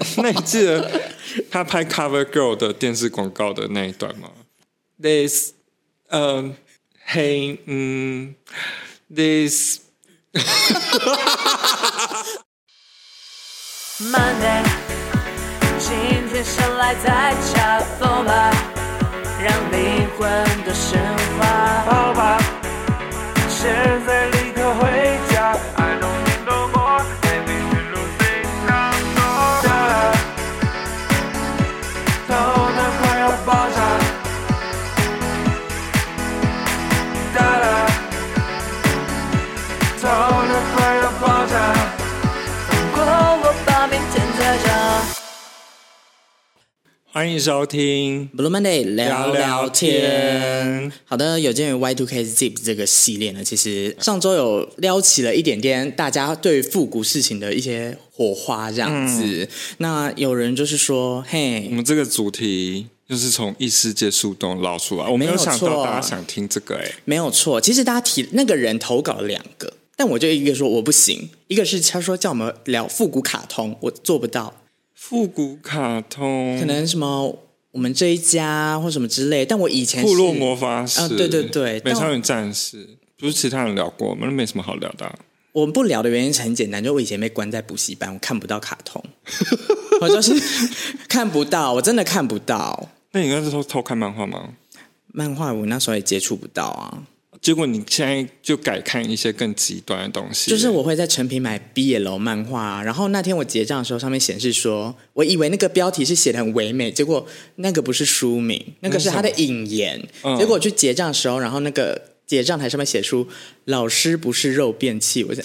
那你记得他拍 Cover Girl 的电视广告的那一段吗？This，嗯，嘿，嗯，This。Monday，今天想来再恰疯吧，让灵魂都升华。好吧，现在欢迎收听 Blue Monday 聊聊天。好的，有鉴于 Y Two K Zip 这个系列呢，其实上周有撩起了一点点大家对复古事情的一些火花，这样子。嗯、那有人就是说，嘿，我们这个主题就是从异世界树洞捞出来，我没有想到大家想听这个、欸，哎，没有错。其实大家提那个人投稿了两个，但我就一个说我不行，一个是他说叫我们聊复古卡通，我做不到。复古卡通，可能什么我们这一家或什么之类，但我以前部落魔法师，啊，对对对，美少女战士，不是其他人聊过，我们没什么好聊的、啊。我们不聊的原因是很简单，就我以前被关在补习班，我看不到卡通，我就是 看不到，我真的看不到。那你应该是偷偷看漫画吗？漫画我那时候也接触不到啊。结果你现在就改看一些更极端的东西，就是我会在成品买 BL 漫画，然后那天我结账的时候，上面显示说，我以为那个标题是写的很唯美，结果那个不是书名，那个是他的引言。嗯、结果我去结账的时候，然后那个结账台上面写出“老师不是肉便器”，我在。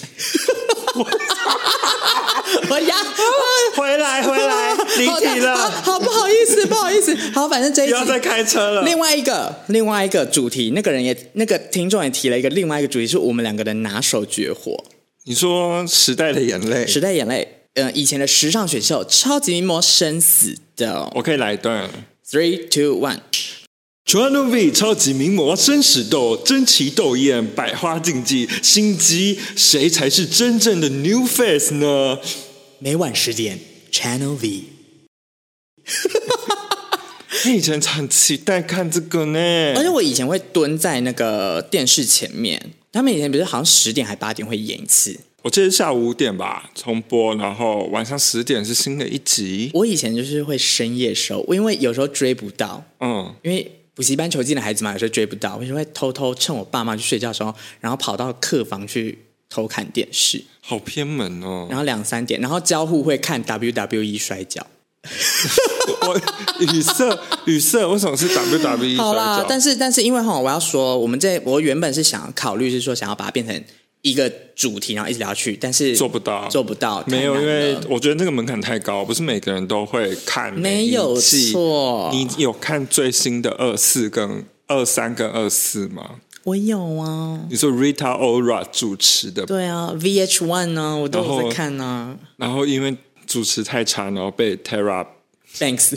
我呀，回来 回来，离题了好，好不好意思，不好意思，好，反正这一集不要再开车了。另外一个，另外一个主题，那个人也，那个听众也提了一个另外一个主题，是我们两个的拿手绝活。你说时代的眼泪，时代眼泪，呃，以前的时尚选秀，超级名模生死斗，我可以来一段，three two one。Channel V 超级名模生死斗，争奇斗艳，百花竞技，心机，谁才是真正的 New Face 呢？每晚十点，Channel V。你以前很期待看这个呢，而且我以前会蹲在那个电视前面，他们以前不是好像十点还八点会演一次？我记得下午五点吧重播，然后晚上十点是新的一集。我以前就是会深夜收，因为有时候追不到，嗯，因为。补习班囚禁的孩子嘛，有时候追不到，我就会偷偷趁我爸妈去睡觉的时候，然后跑到客房去偷看电视，好偏门哦。然后两三点，然后交互会看 WWE 摔跤。我语塞语塞，为什么是 WWE？好啦，但是但是因为哈，我要说，我们这我原本是想考虑是说，想要把它变成。一个主题，然后一直聊下去，但是做不到，做不到，没有，因为我觉得那个门槛太高，不是每个人都会看。没有错，你有看最新的二四跟二三跟二四吗？我有啊。你说 Rita Ora 主持的，对啊，VH One 呢，我都有在看呢。然后因为主持太长，然后被 Tara。Thanks，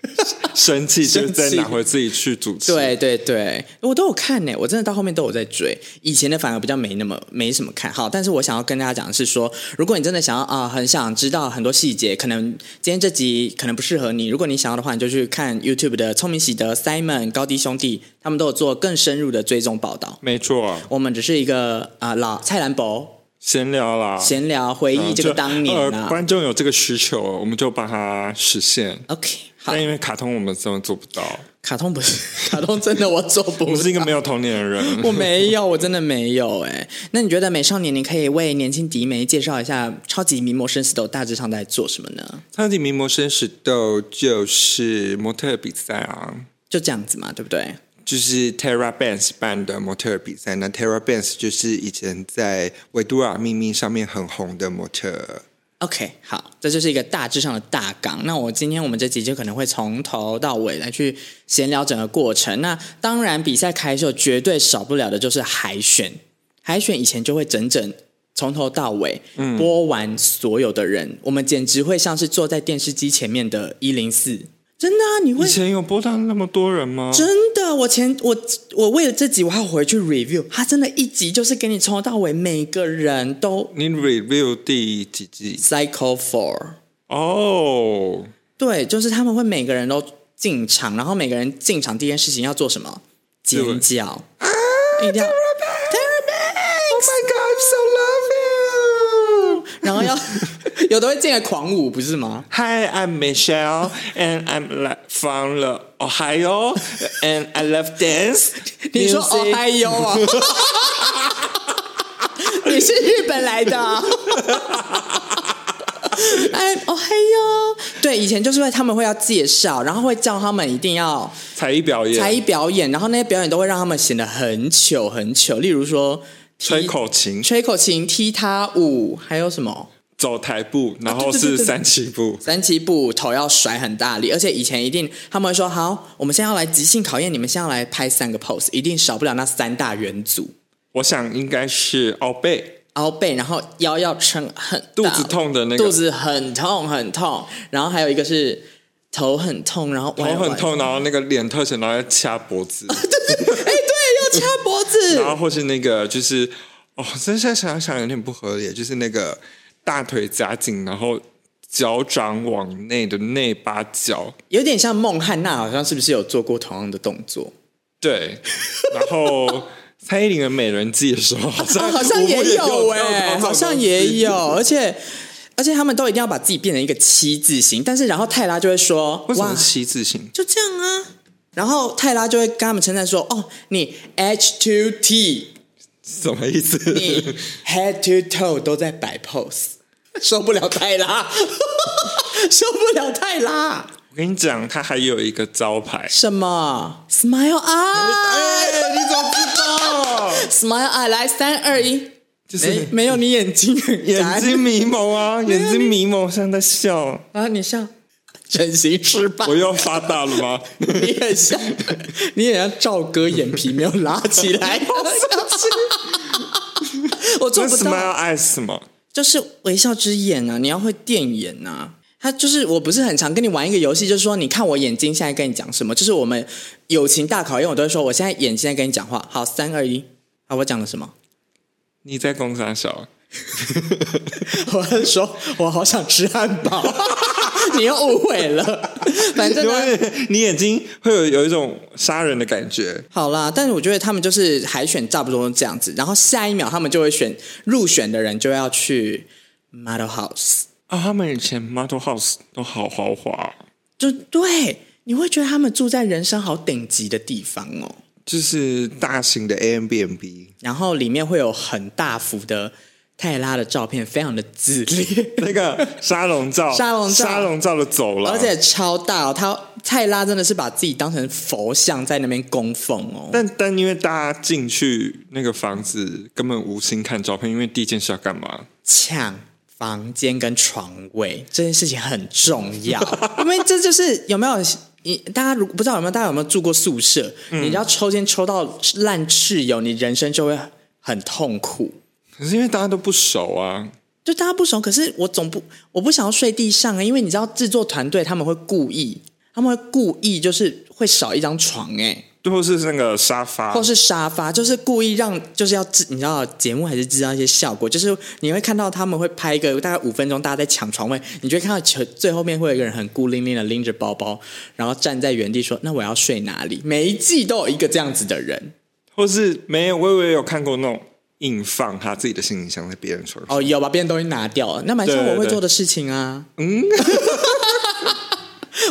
生气就再拿回自己去主持。对对对，我都有看呢，我真的到后面都有在追。以前的反而比较没那么没什么看好，但是我想要跟大家讲的是说，如果你真的想要啊、呃，很想知道很多细节，可能今天这集可能不适合你。如果你想要的话，你就去看 YouTube 的聪明喜德、Simon、高低兄弟，他们都有做更深入的追踪报道。没错，我们只是一个啊、呃、老蔡兰博。闲聊啦，闲聊回忆这个当年、啊呃、观众有这个需求，我们就帮他实现。OK，好。但因为卡通我们真的做不到，卡通不是 卡通，真的我做不到。我是一个没有童年的人，我没有，我真的没有。哎，那你觉得美少年，你可以为年轻迪妹介绍一下《超级名模生死斗》大致上在做什么呢？《超级名模生死斗》就是模特比赛啊，就这样子嘛，对不对？就是 tera Banks 办的模特比赛，那 tera Banks 就是以前在维多尔秘密上面很红的模特。OK，好，这就是一个大致上的大纲。那我今天我们这集就可能会从头到尾来去闲聊整个过程。那当然，比赛开秀绝对少不了的就是海选。海选以前就会整整从头到尾播完所有的人，嗯、我们简直会像是坐在电视机前面的一零四。真的啊？你会以前有播到那么多人吗？真的，我前我我为了这集我还要回去 review，他真的一集就是给你从头到尾每个人都。你 review 第几集？Cycle Four，哦，对，就是他们会每个人都进场，然后每个人进场第一件事情要做什么？尖叫啊！一定要 Oh my God, I'm so love you！然后要有的会进来狂舞，不是吗？Hi, I'm Michelle, and I'm like from the Ohio, and I love dance. 你说哟啊？你是日本来的？哎，哦嗨哟！对，以前就是会他们会要介绍，然后会叫他们一定要才艺表演，才艺表演，然后那些表演都会让他们显得很糗很糗。例如说吹口琴、吹口琴、踢踏舞，还有什么走台步，然后是三七步。三七步，头要甩很大力。而且以前一定他们会说：“好，我们现在要来即兴考验你们，现在要来拍三个 pose，一定少不了那三大元组。”我想应该是凹背，凹背，然后腰要撑很大，肚子痛的那个。肚子很痛很痛，然后还有一个是头很痛，然后头很痛，然后那个脸特写，然后要掐脖子，对对哎，对，要掐脖子，然后或是那个就是哦，真现在想想有点不合理，就是那个大腿夹紧，然后脚掌往内的内八角，有点像孟汉娜，好像是不是有做过同样的动作？对，然后 蔡依林的美人计的时候，好像、啊、好像也有哎、哎、好像也有，而且而且他们都一定要把自己变成一个七字形，但是然后泰拉就会说，为什么，七字形？就这样啊，然后泰拉就会跟他们称赞说，哦，你 H to T，什么意思？你 head to toe 都在摆 pose，受不了泰拉，受不了泰拉。我跟你讲，他还有一个招牌，什么？Smile eye，哎，你怎么知道？Smile eye，来三二一，就是没没有你眼睛，眼睛迷蒙啊，眼睛迷蒙，像在笑。啊，你笑整形失败，我又发大了吗？你很像，你也像赵哥，眼皮没有拉起来，我做不到。Smile eyes 什么？就是微笑之眼啊，你要会电眼呐、啊。他就是我不是很常跟你玩一个游戏，就是说你看我眼睛现在跟你讲什么，就是我们友情大考验，我都会说我现在眼睛在跟你讲话。好，三二一，好，我讲了什么？你在工厂小？我是说我好想吃汉堡，你又误会了。反正呢，你眼睛会有有一种杀人的感觉。好啦，但是我觉得他们就是海选差不多这样子，然后下一秒他们就会选入选的人就要去 model house。啊、哦，他们以前 model house 都好豪华，就对，你会觉得他们住在人生好顶级的地方哦，就是大型的 Airbnb，然后里面会有很大幅的泰拉的照片，非常的自恋，那个沙龙照，沙龙照，沙龙照的走廊，而且超大哦。他泰拉真的是把自己当成佛像在那边供奉哦。但但因为大家进去那个房子根本无心看照片，因为第一件事要干嘛？抢。房间跟床位这件事情很重要，因为这就是有没有你大家如不知道有没有大家有没有住过宿舍？嗯、你要抽签抽到烂室友，你人生就会很痛苦。可是因为大家都不熟啊，就大家不熟，可是我总不我不想要睡地上啊，因为你知道制作团队他们会故意，他们会故意就是会少一张床哎、欸。或是那个沙发，或是沙发，就是故意让，就是要制，你知道节目还是制造一些效果，就是你会看到他们会拍一个大概五分钟，大家在抢床位，你就会看到最最后面会有一个人很孤零零的拎着包包，然后站在原地说：“那我要睡哪里？”每一季都有一个这样子的人，或是没有，我也有看过那种硬放他自己的行李箱在别人手上，哦，有把别人东西拿掉了，那蛮像我会做的事情啊，嗯。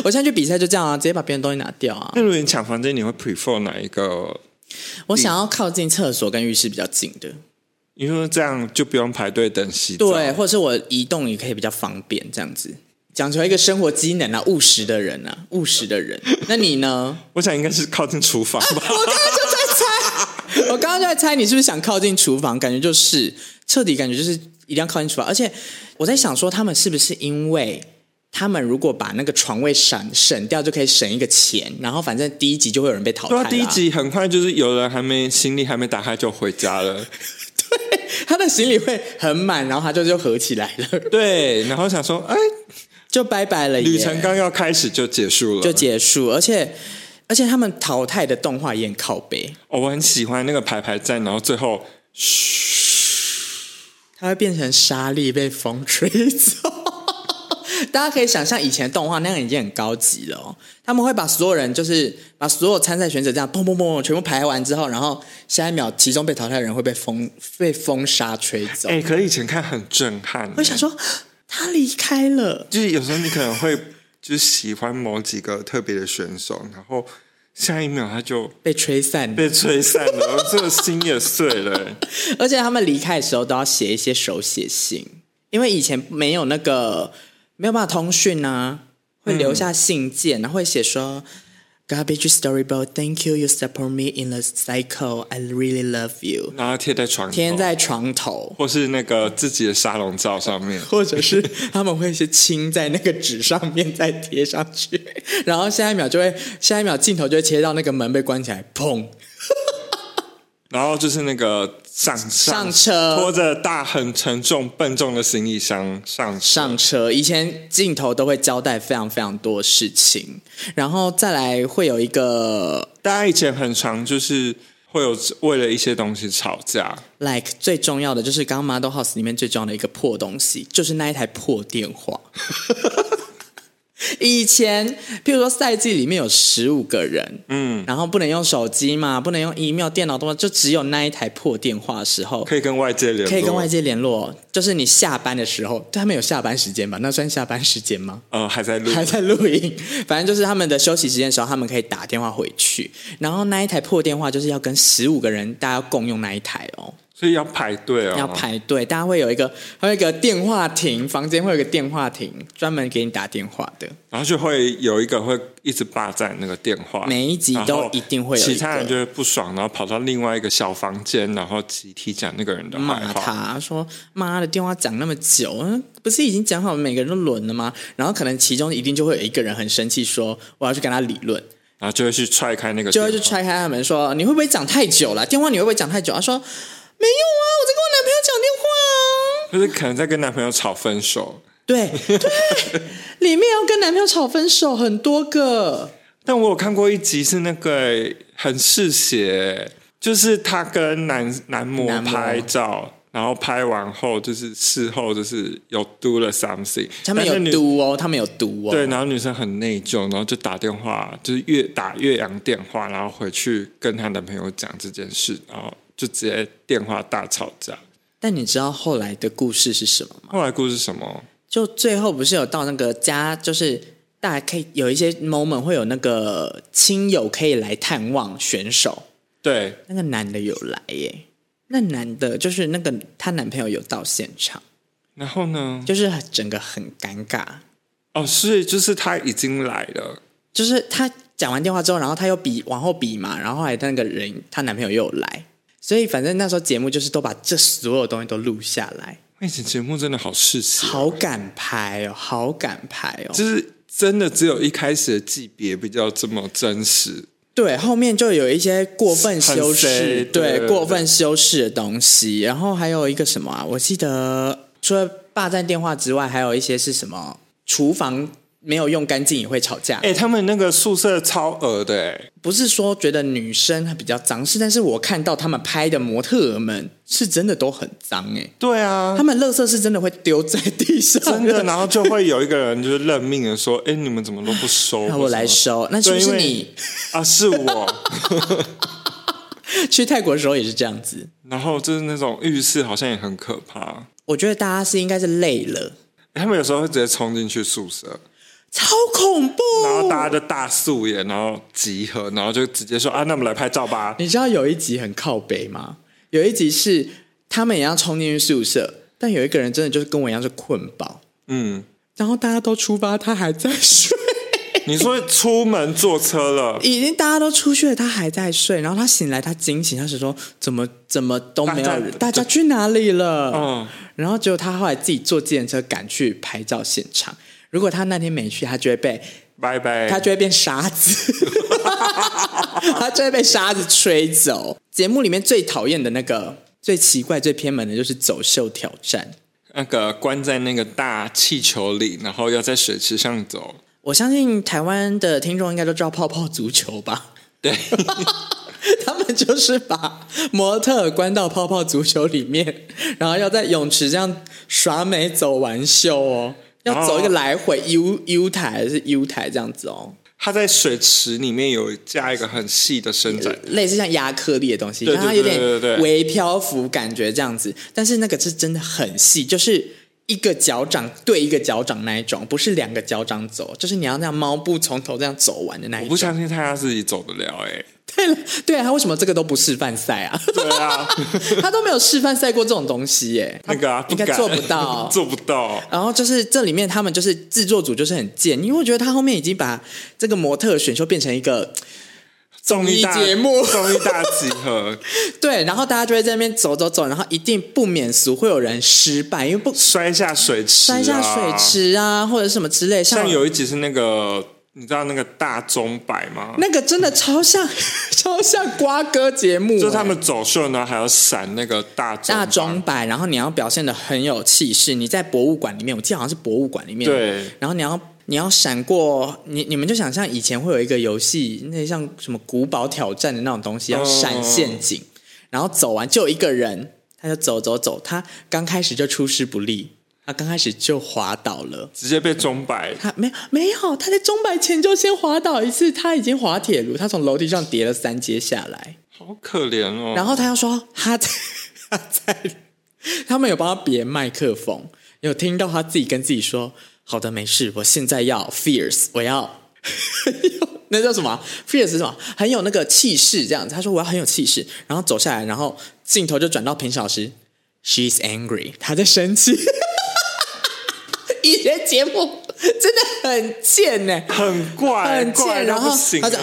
我现在去比赛就这样啊，直接把别人东西拿掉啊。那如果你抢房间，你会 prefer 哪一个？我想要靠近厕所跟浴室比较近的，因为这样就不用排队等洗澡。对，或者是我移动也可以比较方便，这样子。讲出来一个生活机能啊，务实的人啊，务实的人。那你呢？我想应该是靠近厨房吧。我刚刚就在猜，我刚刚就在猜，你是不是想靠近厨房？感觉就是彻底，感觉就是一定要靠近厨房。而且我在想说，他们是不是因为？他们如果把那个床位省省掉，就可以省一个钱。然后反正第一集就会有人被淘汰。对啊，第一集很快就是有人还没行李还没打开就回家了。对，他的行李会很满，然后他就就合起来了。对，然后想说，哎，就拜拜了。旅程刚要开始就结束了，就结束。而且而且他们淘汰的动画也很靠背。哦，我很喜欢那个排排站，然后最后嘘，它会变成沙粒被风吹走。大家可以想象以前的动画那样已经很高级了哦。他们会把所有人，就是把所有参赛选手这样砰砰砰全部排完之后，然后下一秒其中被淘汰的人会被风被风沙吹走。哎、欸，可是以前看很震撼。我想说他离开了，就是有时候你可能会就是喜欢某几个特别的选手，然后下一秒他就被吹散，被吹散了，我这个心也碎了。而且他们离开的时候都要写一些手写信，因为以前没有那个没有办法通讯啊。会留下信件，然后会写说：“Garbage storyboard, thank you, you support me in the cycle. I really love you。”然后贴在床头，贴在床头，或是那个自己的沙龙照上面，或者是他们会是亲在那个纸上面再贴上去，然后下一秒就会，下一秒镜头就会切到那个门被关起来，砰。然后就是那个上上，上车，拖着大很沉重笨重的行李箱上车上车。以前镜头都会交代非常非常多事情，然后再来会有一个，大家以前很常就是会有为了一些东西吵架，like 最重要的就是刚刚 Model House 里面最重要的一个破东西，就是那一台破电话。以前，譬如说赛季里面有十五个人，嗯，然后不能用手机嘛，不能用 email、电脑，都就只有那一台破电话的时候，可以跟外界联络，可以跟外界联络。就是你下班的时候，他们有下班时间吧？那算下班时间吗？呃，还在录，还在录音。反正就是他们的休息时间的时候，他们可以打电话回去。然后那一台破电话就是要跟十五个人，大家共用那一台哦。所以要排队哦，要排队，大家会有一个，会有一个电话亭，房间会有一个电话亭，专门给你打电话的。然后就会有一个会一直霸占那个电话，每一集都一定会有。其他人就会不爽，然后跑到另外一个小房间，然后集体讲那个人的坏话，骂他说：“妈的，电话讲那么久，不是已经讲好每个人都轮了吗？”然后可能其中一定就会有一个人很生气，说：“我要去跟他理论。”然后就会去踹开那个，就会去踹开他们，说：“你会不会讲太久了？电话你会不会讲太久？”他说。没有啊，我在跟我男朋友讲电话啊。就是可能在跟男朋友吵分手。对对，里面要跟男朋友吵分手很多个。但我有看过一集是那个很嗜血，就是她跟男男模拍照，然后拍完后就是事后就是有 do 了 something，他们有 do 哦，他们有 do 哦。对，然后女生很内疚，然后就打电话，就是越打越洋电话，然后回去跟她男朋友讲这件事，然后。就直接电话大吵架，但你知道后来的故事是什么吗？后来故事是什么？就最后不是有到那个家，就是大家可以有一些 moment 会有那个亲友可以来探望选手。对，那个男的有来耶，那男的就是那个她男朋友有到现场，然后呢，就是整个很尴尬。哦，所以就是他已经来了，就是他讲完电话之后，然后他又比往后比嘛，然后后来那个人她男朋友又来。所以，反正那时候节目就是都把这所有东西都录下来。那期节目真的好嗜血，好敢拍哦，好敢拍哦。就是真的只有一开始的级别比较这么真实，对，后面就有一些过分修饰，对，过分修饰的东西。然后还有一个什么啊？我记得除了霸占电话之外，还有一些是什么？厨房。没有用干净也会吵架。哎、欸，他们那个宿舍超恶的，哎，不是说觉得女生比较脏，是但是我看到他们拍的模特儿们是真的都很脏，哎，对啊，他们垃圾是真的会丢在地上，真的，然后就会有一个人就是认命的说，哎，你们怎么都不收？那我来收，那是不是你啊？是我。去泰国的时候也是这样子，然后就是那种浴室好像也很可怕。我觉得大家是应该是累了，他们有时候会直接冲进去宿舍。超恐怖！然后大家就大素颜，然后集合，然后就直接说啊，那我们来拍照吧。你知道有一集很靠北吗？有一集是他们也要冲进去宿舍，但有一个人真的就是跟我一样是困饱，嗯，然后大家都出发，他还在睡。你说出门坐车了，已经大家都出去了，他还在睡。然后他醒来，他惊醒，他是说怎么怎么都没有人，大家去哪里了？嗯，然后结果他后来自己坐自行车赶去拍照现场。如果他那天没去，他就会被拜拜，他就会变沙子，他就会被沙子吹走。节目里面最讨厌的那个、最奇怪、最偏门的就是走秀挑战，那个关在那个大气球里，然后要在水池上走。我相信台湾的听众应该都知道泡泡足球吧？对，他们就是把模特关到泡泡足球里面，然后要在泳池这样耍美走完秀哦。要走一个来回 U U 台还是 U 台这样子哦。它在水池里面有加一个很细的伸展，类似像压克力的东西，对对对对对，它有点微漂浮感觉这样子。但是那个是真的很细，就是一个脚掌对一个脚掌那一种，不是两个脚掌走，就是你要那样猫步从头这样走完的那一种。我不相信他要自己走得了哎、欸。对了，对啊，他为什么这个都不示范赛啊？对啊，他都没有示范赛过这种东西耶。那个啊，应该做不到，做不到。然后就是这里面他们就是制作组就是很贱，因为我觉得他后面已经把这个模特选秀变成一个综艺节目，综艺大集合。对，然后大家就会在那边走走走，然后一定不免俗会有人失败，因为不摔下水池、啊，摔下水池啊，或者什么之类。像有一集是那个。你知道那个大钟摆吗？那个真的超像，超像瓜哥节目。就他们走秀呢，还要闪那个大大钟摆，然后你要表现的很有气势。你在博物馆里面，我记得好像是博物馆里面。对。然后你要你要闪过你你们就想象以前会有一个游戏，那像什么古堡挑战的那种东西，要闪陷阱，哦、然后走完就一个人，他就走走走，他刚开始就出师不利。他刚开始就滑倒了，直接被钟摆。他没有没有，他在钟摆前就先滑倒一次。他已经滑铁卢，他从楼梯上跌了三阶下来，好可怜哦。然后他要说他在 他在，他们有帮他别麦克风，有听到他自己跟自己说：“好的，没事，我现在要 fierce，我要 那叫什么 fierce 是什么？很有那个气势这样子。”他说：“我要很有气势。”然后走下来，然后镜头就转到平小时，she's angry，她在生气。以前节目真的很贱呢，很怪，很贱。然后他讲，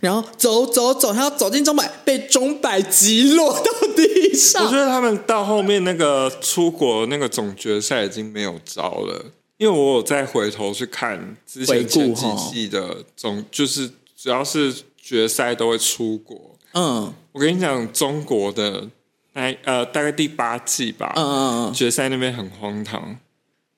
然后走走走，他要走进钟摆，被钟摆击落到地上。我觉得他们到后面那个出国那个总决赛已经没有招了，因为我有再回头去看之前前几季的总，就是只要是决赛都会出国。嗯，我跟你讲，中国的那呃大概第八季吧，嗯嗯嗯，决赛那边很荒唐。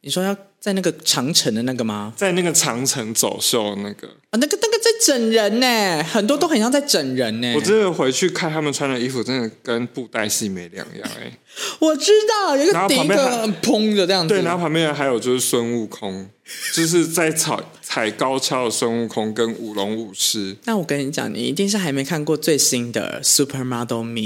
你说要在那个长城的那个吗？在那个长城走秀那个啊，那个那个在整人呢，很多都很像在整人呢。我真的回去看他们穿的衣服，真的跟布袋戏没两样哎。我知道有一个顶一个砰的这样子，对，然后旁边还有就是孙悟空，就是在踩踩高跷的孙悟空跟舞龙舞狮。那我跟你讲，你一定是还没看过最新的《Supermodel Me》，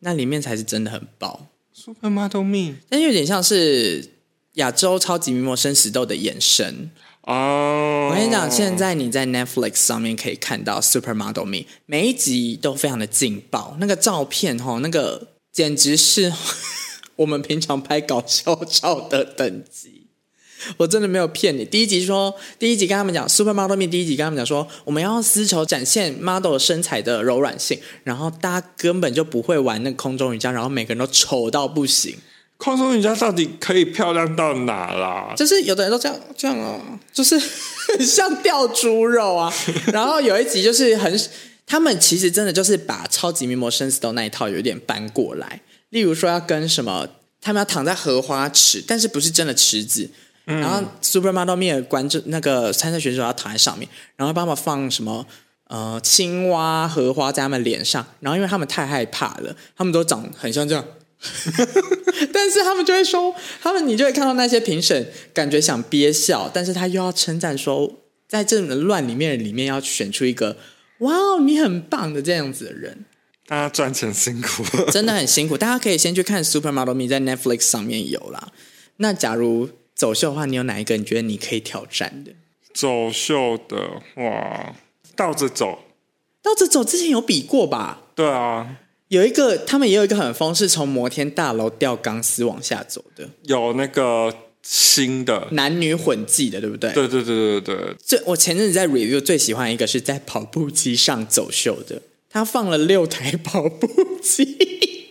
那里面才是真的很爆，《Supermodel Me》，但有点像是。亚洲超级名模生死斗的延伸哦！我跟你讲，现在你在 Netflix 上面可以看到 Supermodel Me，每一集都非常的劲爆，那个照片哈，那个简直是 我们平常拍搞笑照的等级。我真的没有骗你。第一集说，第一集跟他们讲 Supermodel Me，第一集跟他们讲说，我们要用丝绸展现 model 身材的柔软性，然后大家根本就不会玩那个空中瑜伽，然后每个人都丑到不行。空中瑜伽到底可以漂亮到哪啦？就是有的人都这样这样哦，就是很像吊猪肉啊。然后有一集就是很，他们其实真的就是把超级名模生死斗那一套有点搬过来。例如说要跟什么，他们要躺在荷花池，但是不是真的池子。嗯、然后 Supermodel Me 的观众那个参赛选手要躺在上面，然后帮他们放什么呃青蛙、荷花在他们脸上。然后因为他们太害怕了，他们都长很像这样。但是他们就会说，他们你就会看到那些评审感觉想憋笑，但是他又要称赞说，在这种乱里面里面要选出一个哇，你很棒的这样子的人。大家赚钱辛苦，真的很辛苦。大家可以先去看《Supermodel Me》在 Netflix 上面有啦。那假如走秀的话，你有哪一个你觉得你可以挑战的？走秀的话，倒着走，倒着走之前有比过吧？对啊。有一个，他们也有一个很疯，是从摩天大楼吊钢丝往下走的。有那个新的男女混迹的，对不对？对对对对对。最我前阵子在 review 最喜欢一个是在跑步机上走秀的，他放了六台跑步机，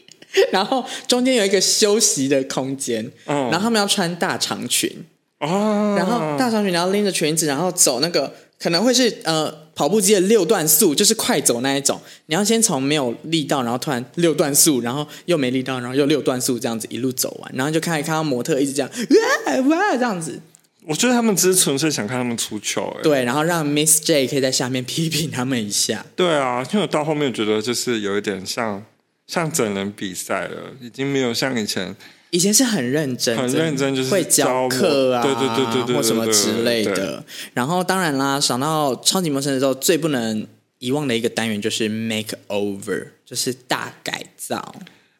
然后中间有一个休息的空间，嗯，然后他们要穿大长裙，哦，然后大长裙，然后拎着裙子，然后走那个。可能会是呃跑步机的六段速，就是快走那一种。你要先从没有力道，然后突然六段速，然后又没力道，然后又六段速，这样子一路走完，然后就看看到模特一直这样 哇哇这样子。我觉得他们只是纯粹想看他们出糗，哎。对，然后让 Miss J 可以在下面批评他们一下。对啊，因为我到后面觉得就是有一点像像整人比赛了，已经没有像以前以前是很认真，很认真，就是会教课啊，对对对对对，或什么之类的。然后当然啦，想到超级陌生的时候，最不能遗忘的一个单元就是 make over，就是大改造。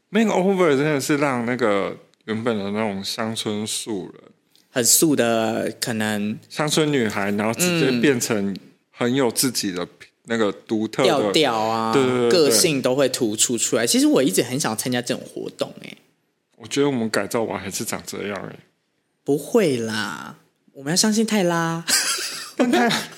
make over 真的是让那个原本的那种乡村素人，很素的可能乡村女孩，然后直接变成很有自己的那个独特调调啊，对对对对，个性都会突出出来。其实我一直很想参加这种活动，欸，哎。我觉得我们改造完还是长这样哎，不会啦，我们要相信泰拉，泰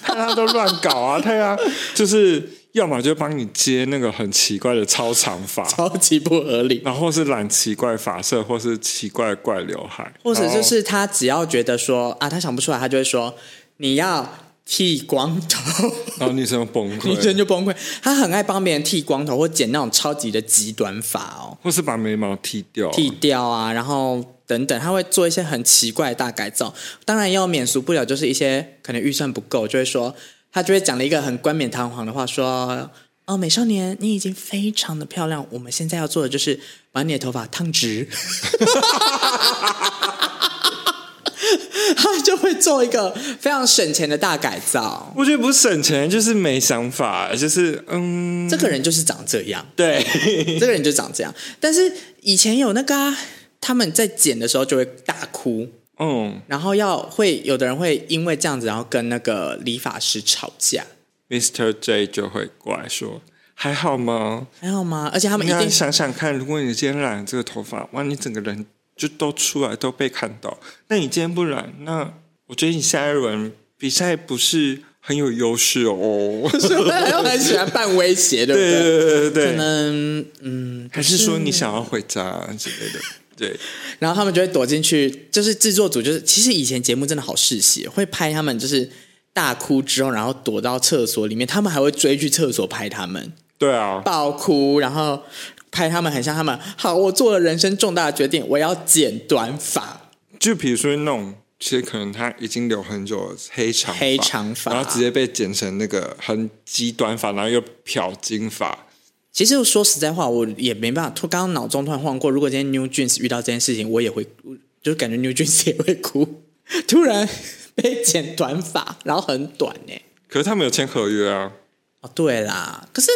泰拉都乱搞啊，泰拉就是要么就帮你接那个很奇怪的超长发，超级不合理，然后是染奇怪发色，或是奇怪怪刘海，或者就是他只要觉得说啊，他想不出来，他就会说你要。剃光头，然后女生就崩溃，女生就崩溃。他很爱帮别人剃光头，或剪那种超级的极短发哦，或是把眉毛剃掉，剃掉啊，然后等等，她会做一些很奇怪的大改造。当然，要免俗不了，就是一些可能预算不够，就会说她就会讲了一个很冠冕堂皇的话，说：“哦，美少年，你已经非常的漂亮，我们现在要做的就是把你的头发烫直。” 他就会做一个非常省钱的大改造。我觉得不是省钱，就是没想法，就是嗯，这个人就是长这样。对，这个人就长这样。但是以前有那个、啊，他们在剪的时候就会大哭，嗯，然后要会有的人会因为这样子，然后跟那个理发师吵架。Mr. J 就会过来说：“还好吗？还好吗？”而且他们一定想想看，如果你今天染了这个头发，哇，你整个人。就都出来都被看到，那你今天不染，那我觉得你下一轮比赛不是很有优势哦。是他又很喜欢扮威胁，对不对？对对对对，可能嗯，还是说你想要回家之类的？对。然后他们就会躲进去，就是制作组就是，其实以前节目真的好嗜血，会拍他们就是大哭之后，然后躲到厕所里面，他们还会追去厕所拍他们。对啊，爆哭，然后。拍他们很像他们，好，我做了人生重大的决定，我要剪短发。就比如说那种，其实可能他已经留很久了黑长黑长发，然后直接被剪成那个很极短发，然后又漂金发。其实说实在话，我也没办法。突刚刚脑中突然晃过，如果今天 New Jeans 遇到这件事情，我也会，就是感觉 New Jeans 也会哭。突然被剪短发，然后很短呢。可是他没有签合约啊。哦，对啦，可是。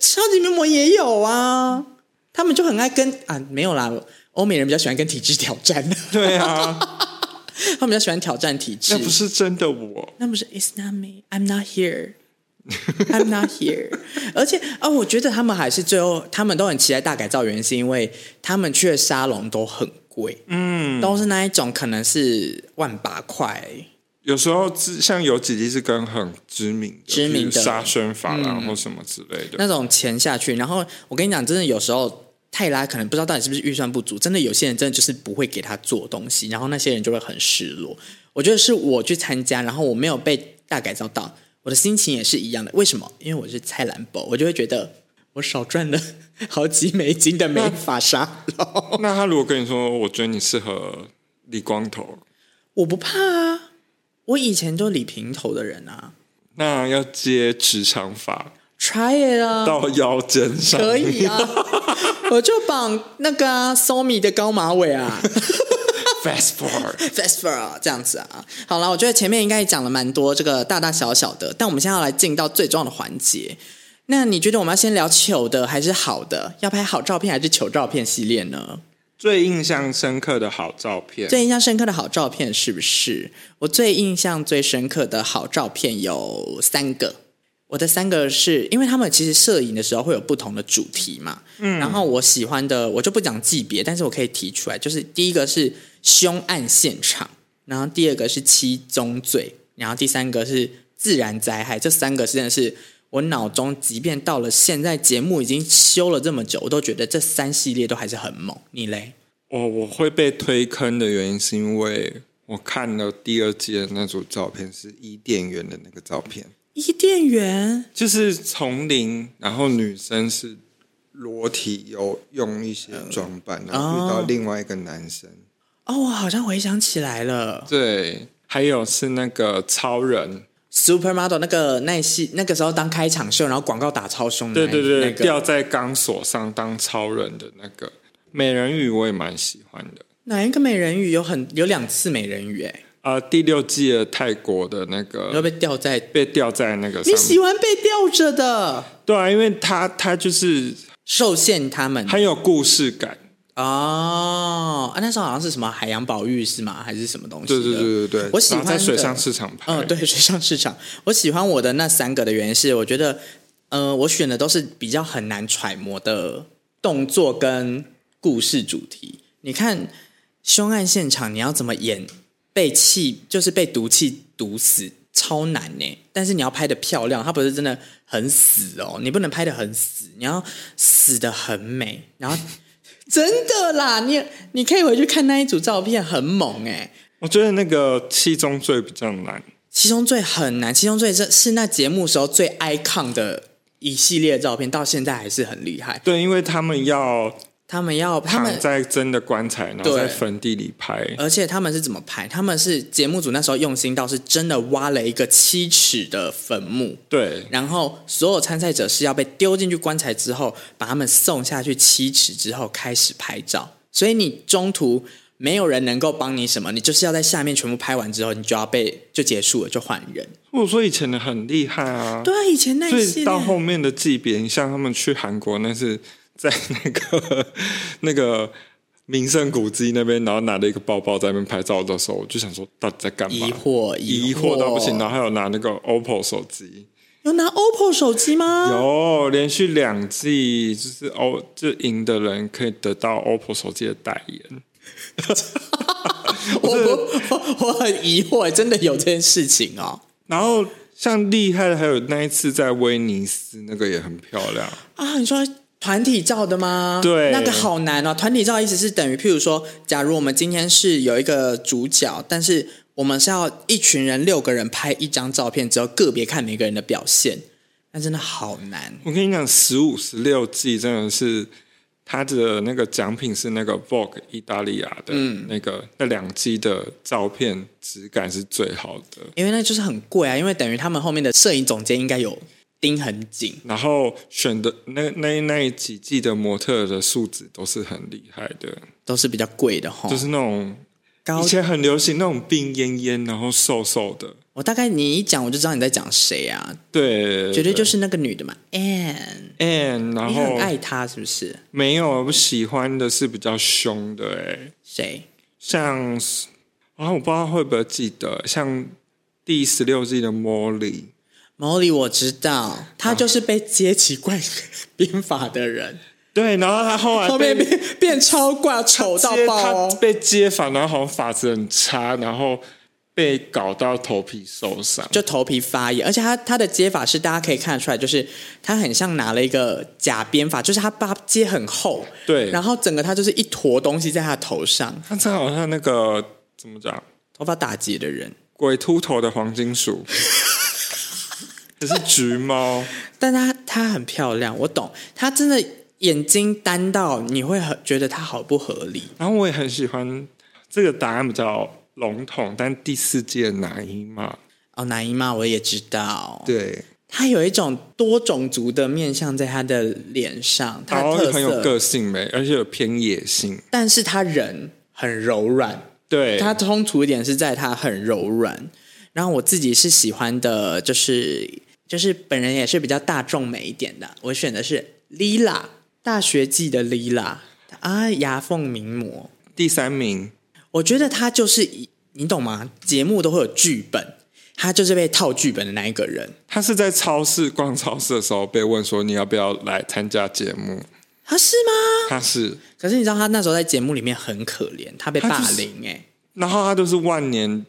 超级名模也有啊，他们就很爱跟啊，没有啦，欧美人比较喜欢跟体制挑战。对啊，他们比较喜欢挑战体制。那不是真的我，那不是 It's not me, I'm not here, I'm not here。而且啊，我觉得他们还是最后，他们都很期待大改造，原因是因为他们去的沙龙都很贵，嗯，都是那一种可能是万把块。有时候像有几集是跟很知名的知名的沙宣发廊或什么之类的，那种钱下去，然后我跟你讲，真的有时候泰拉可能不知道到底是不是预算不足，真的有些人真的就是不会给他做东西，然后那些人就会很失落。我觉得是我去参加，然后我没有被大改造到，我的心情也是一样的。为什么？因为我是蔡兰博，我就会觉得我少赚了好几美金的美发沙龙。那他如果跟你说，我觉得你适合理光头，我不怕啊。我以前都理平头的人啊，那要接直长发，try it 啊，到腰间上可以啊，我就绑那个啊，Somi 的高马尾啊，fast forward，fast forward 这样子啊。好了，我觉得前面应该也讲了蛮多这个大大小小的，但我们现在要来进到最重要的环节。那你觉得我们要先聊糗的还是好的？要拍好照片还是糗照片系列呢？最印象深刻的好照片，最印象深刻的好照片是不是？我最印象最深刻的好照片有三个。我的三个是因为他们其实摄影的时候会有不同的主题嘛，嗯，然后我喜欢的我就不讲级别，但是我可以提出来，就是第一个是凶案现场，然后第二个是七宗罪，然后第三个是自然灾害，这三个真的是。我脑中，即便到了现在，节目已经修了这么久，我都觉得这三系列都还是很猛。你嘞？我我会被推坑的原因，是因为我看了第二季的那组照片，是伊甸园的那个照片。伊甸园就是丛林，然后女生是裸体，有用一些装扮，然后遇到另外一个男生。哦，我好像回想起来了。对，还有是那个超人。Supermodel 那个那戏那个时候当开场秀，然后广告打超凶的，对对对，那个、吊在钢索上当超人的那个，美人鱼我也蛮喜欢的。哪一个美人鱼有很有两次美人鱼？哎，呃，第六季的泰国的那个要被吊在被吊在那个上面。你喜欢被吊着的？对啊，因为他他就是受限，他们很有故事感。哦，啊，那时候好像是什么海洋保育是吗？还是什么东西？对对对对对，我喜欢在水上市场拍。嗯，对，水上市场。我喜欢我的那三个的原因是，我觉得，呃，我选的都是比较很难揣摩的动作跟故事主题。你看凶案现场，你要怎么演被气，就是被毒气毒死，超难呢。但是你要拍得漂亮，它不是真的很死哦，你不能拍得很死，你要死得很美，然后。真的啦，你你可以回去看那一组照片，很猛哎！我觉得那个七宗罪比较难，七宗罪很难，七宗罪这是那节目时候最 icon 的一系列照片，到现在还是很厉害。对，因为他们要。他们要他们在真的棺材，然后在坟地里拍。而且他们是怎么拍？他们是节目组那时候用心到是真的挖了一个七尺的坟墓。对。然后所有参赛者是要被丢进去棺材之后，把他们送下去七尺之后开始拍照。所以你中途没有人能够帮你什么，你就是要在下面全部拍完之后，你就要被就结束了，就换人。我说以前的很厉害啊。对啊，以前那些。所以到后面的级别，你像他们去韩国那是。在那个那个名胜古迹那边，然后拿了一个包包在那边拍照的时候，我就想说，到底在干嘛？疑惑，疑惑到不行。然后还有拿那个 OPPO 手机，有拿 OPPO 手机吗？有，连续两季就是欧就赢的人可以得到 OPPO 手机的代言。我我我很疑惑，真的有这件事情哦。然后像厉害的，还有那一次在威尼斯，那个也很漂亮啊。你说。团体照的吗？对，那个好难哦。团体照意思是等于，譬如说，假如我们今天是有一个主角，但是我们是要一群人六个人拍一张照片，只要个别看每个人的表现，那真的好难。我跟你讲，十五、十六季真的是他的那个奖品是那个 Vogue 意大利亚的那个、嗯、那两季的照片质感是最好的，因为那就是很贵啊。因为等于他们后面的摄影总监应该有。盯很紧，然后选的那那那几季的模特的素质都是很厉害的，都是比较贵的哈，就是那种以前很流行那种病恹恹，然后瘦瘦的。我大概你一讲我就知道你在讲谁啊？对，绝对就是那个女的嘛，Anne Anne，然后你很爱她是不是？没有，我喜欢的是比较凶的哎，谁？像啊，我不知道会不会记得，像第十六季的 Molly。我知道，他就是被接奇怪编法的人。对，然后他后来后面变变超怪，丑到爆。他被接法，然后好像发质很差，然后被搞到头皮受伤，就头皮发炎。而且他他的接法是大家可以看得出来，就是他很像拿了一个假编法，就是他把接很厚，对，然后整个他就是一坨东西在他头上。他真好像那个怎么讲，头发打结的人，鬼秃头的黄金鼠。是橘猫，但它它很漂亮，我懂。它真的眼睛单到你会很觉得它好不合理。然后我也很喜欢这个答案比较笼统，但第四季的男一嘛？哦，男一嘛？我也知道。对，他有一种多种族的面相在他的脸上，她很有个性美，而且有偏野性。但是他人很柔软，对，他冲突一点是在他很柔软。然后我自己是喜欢的，就是。就是本人也是比较大众美一点的，我选的是 Lila 大学季的 Lila 啊，牙缝名模第三名。我觉得他就是你懂吗？节目都会有剧本，他就是被套剧本的那一个人。他是在超市逛超市的时候被问说，你要不要来参加节目？他是吗？他是。可是你知道他那时候在节目里面很可怜，他被霸凌哎、就是，然后他就是万年。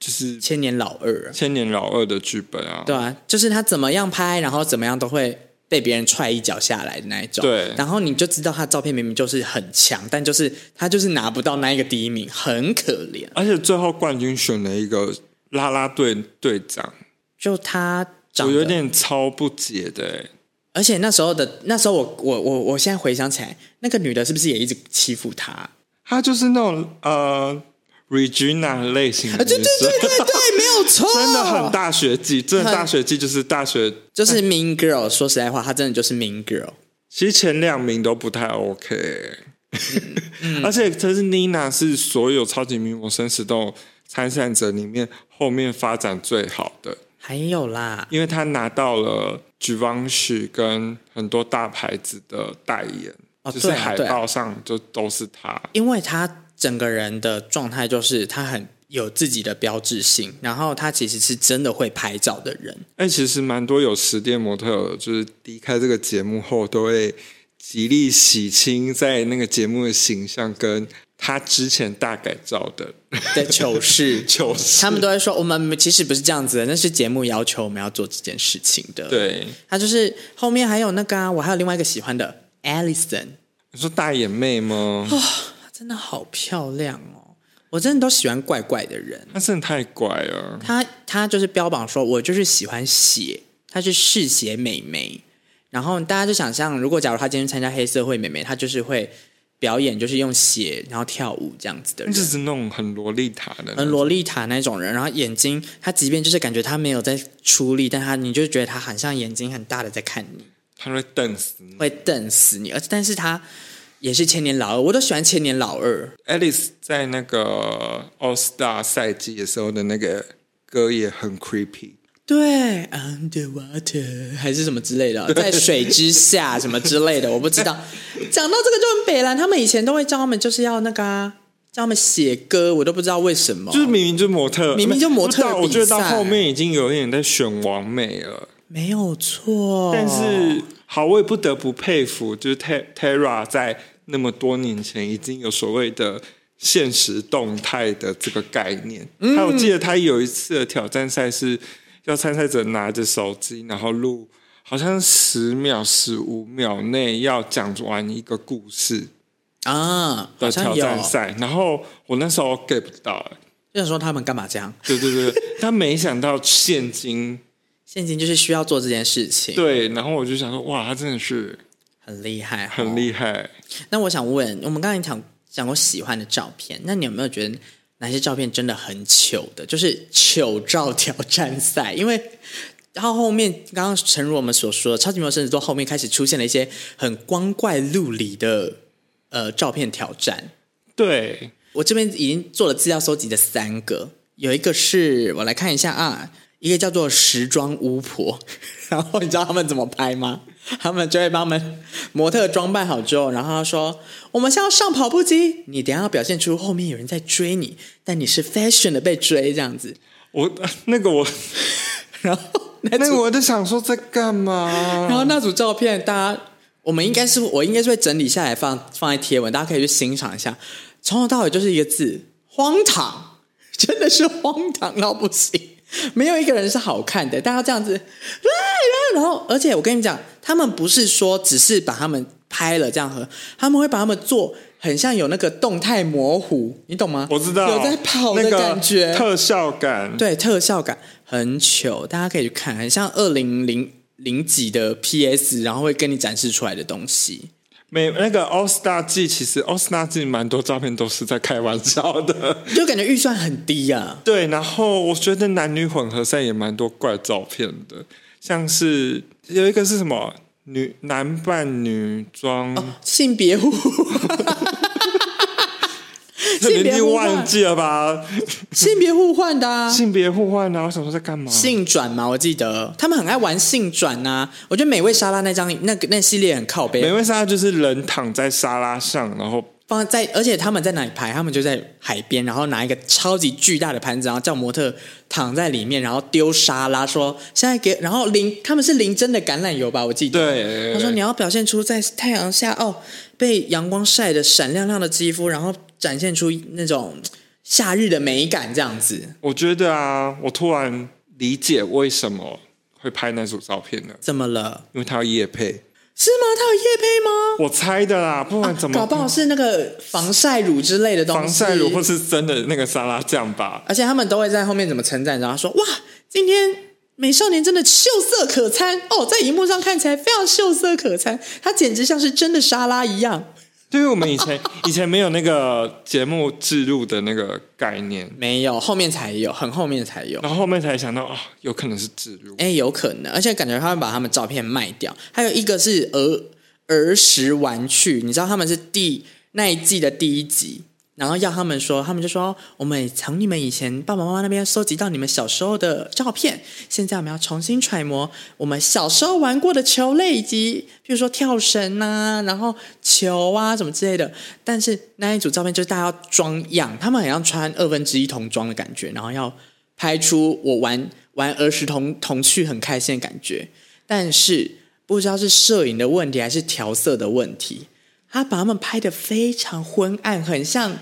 就是千年老二，千年老二的剧本啊，对啊，就是他怎么样拍，然后怎么样都会被别人踹一脚下来的那一种。对，然后你就知道他照片明明就是很强，但就是他就是拿不到那一个第一名，很可怜。而且最后冠军选了一个啦啦队队长，就他长得，我有点超不解的。而且那时候的那时候我，我我我我现在回想起来，那个女的是不是也一直欺负他？他就是那种呃。Regina 类型的，对对对对对，没有错，真的很大学季，真的大学季就是大学，就是 Mean Girl。说实在话，她真的就是 Mean Girl。其实前两名都不太 OK，嗯、而且这是妮娜是所有超级名模生死斗参赛者里面后面发展最好的。还有啦，因为她拿到了 Givenchy 跟很多大牌子的代言，哦、就是海报上就都是她。因为她整个人的状态就是他很有自己的标志性，然后他其实是真的会拍照的人。哎，其实蛮多有实店模特，就是离开这个节目后都会。极力洗清在那个节目的形象，跟他之前大改造的的糗事，糗事，他们都会说我们其实不是这样子的，那是节目要求我们要做这件事情的。对，他就是后面还有那个啊，我还有另外一个喜欢的 Alison，你说大眼妹吗？真的好漂亮哦，我真的都喜欢怪怪的人，她真的太怪了。她她就是标榜说我就是喜欢血，她是嗜血美眉。然后大家就想象，如果假如他今天参加黑社会美眉，他就是会表演，就是用血然后跳舞这样子的人，就是那种很萝莉塔的，很萝莉塔那种人。然后眼睛，他即便就是感觉他没有在出力，但他你就觉得他很像眼睛很大的在看你，他会瞪死你，会瞪死你。而且，但是他也是千年老二，我都喜欢千年老二。Alice 在那个 All Star 赛季的时候的那个歌也很 creepy。对，underwater 还是什么之类的，在水之下什么之类的，我不知道。讲到这个就很北蓝，他们以前都会叫他们就是要那个、啊，叫他们写歌，我都不知道为什么。就是明明就模特，明明就模特，我觉得到后面已经有点在选完美了。没有错，但是好，我也不得不佩服，就是 Terra 在那么多年前已经有所谓的现实动态的这个概念。还有、嗯、我记得他有一次的挑战赛是。要参赛者拿着手机，然后录，好像十秒、十五秒内要讲完一个故事啊的挑战赛。然后我那时候 get 不到，就想说他们干嘛这样？对对对，他没想到现今，现今就是需要做这件事情。对，然后我就想说，哇，他真的是很厉害，很厉害。那我想问，我们刚才讲讲过喜欢的照片，那你有没有觉得？哪些照片真的很糗的？就是糗照挑战赛，因为然后后面刚刚诚如我们所说的，超级名模生死斗后面开始出现了一些很光怪陆离的呃照片挑战。对，我这边已经做了资料搜集的三个，有一个是我来看一下啊，一个叫做时装巫婆，然后你知道他们怎么拍吗？他们就会帮他们模特装扮好之后，然后他说：“我们现在要上跑步机，你等下要表现出后面有人在追你，但你是 fashion 的被追这样子。”我那个我，然后那，那个我在想说在干嘛？然后那组照片，大家我们应该是我应该是会整理下来放放在贴文，大家可以去欣赏一下。从头到尾就是一个字：荒唐，真的是荒唐到不行。没有一个人是好看的，大家这样子，然后，而且我跟你讲，他们不是说只是把他们拍了这样和，他们会把他们做很像有那个动态模糊，你懂吗？我知道，有在跑的感觉，特效感，对，特效感很糗，大家可以去看，很像二零零零几的 PS，然后会跟你展示出来的东西。没那个 All Star 季，其实 All Star 季蛮多照片都是在开玩笑的，就感觉预算很低啊。对，然后我觉得男女混合赛也蛮多怪照片的，像是有一个是什么女男扮女装，哦、性别互。性别忘记了吧？性别互换的啊，性别互换的啊，我想说在干嘛？性转嘛，我记得他们很爱玩性转呐。我觉得美味沙拉那张那个那系列很靠背。美味沙拉就是人躺在沙拉上，然后放在，而且他们在哪里拍？他们就在海边，然后拿一个超级巨大的盘子，然后叫模特躺在里面，然后丢沙拉，说现在给，然后淋他们是淋真的橄榄油吧？我记得。对。他说你要表现出在太阳下哦，被阳光晒的闪亮亮的肌肤，然后。展现出那种夏日的美感，这样子。我觉得啊，我突然理解为什么会拍那组照片了。怎么了？因为他要夜配。是吗？他有夜配吗？我猜的啦，不管怎么、啊，搞不好是那个防晒乳之类的东西。防晒乳或是真的那个沙拉酱吧。而且他们都会在后面怎么称赞，然后说：“哇，今天美少年真的秀色可餐哦，在荧幕上看起来非常秀色可餐，它简直像是真的沙拉一样。”对于我们以前以前没有那个节目制录的那个概念，没有，后面才有，很后面才有，然后后面才想到啊、哦，有可能是制录，哎，有可能，而且感觉他们把他们照片卖掉。还有一个是儿儿时玩趣，你知道他们是第那一季的第一集。然后要他们说，他们就说，我们从你们以前爸爸妈妈那边收集到你们小时候的照片，现在我们要重新揣摩我们小时候玩过的球类，以及比如说跳绳呐、啊，然后球啊什么之类的。但是那一组照片就是大家要装样，他们好像穿二分之一童装的感觉，然后要拍出我玩玩儿时童童趣很开心的感觉。但是不知道是摄影的问题还是调色的问题。他把他们拍的非常昏暗，很像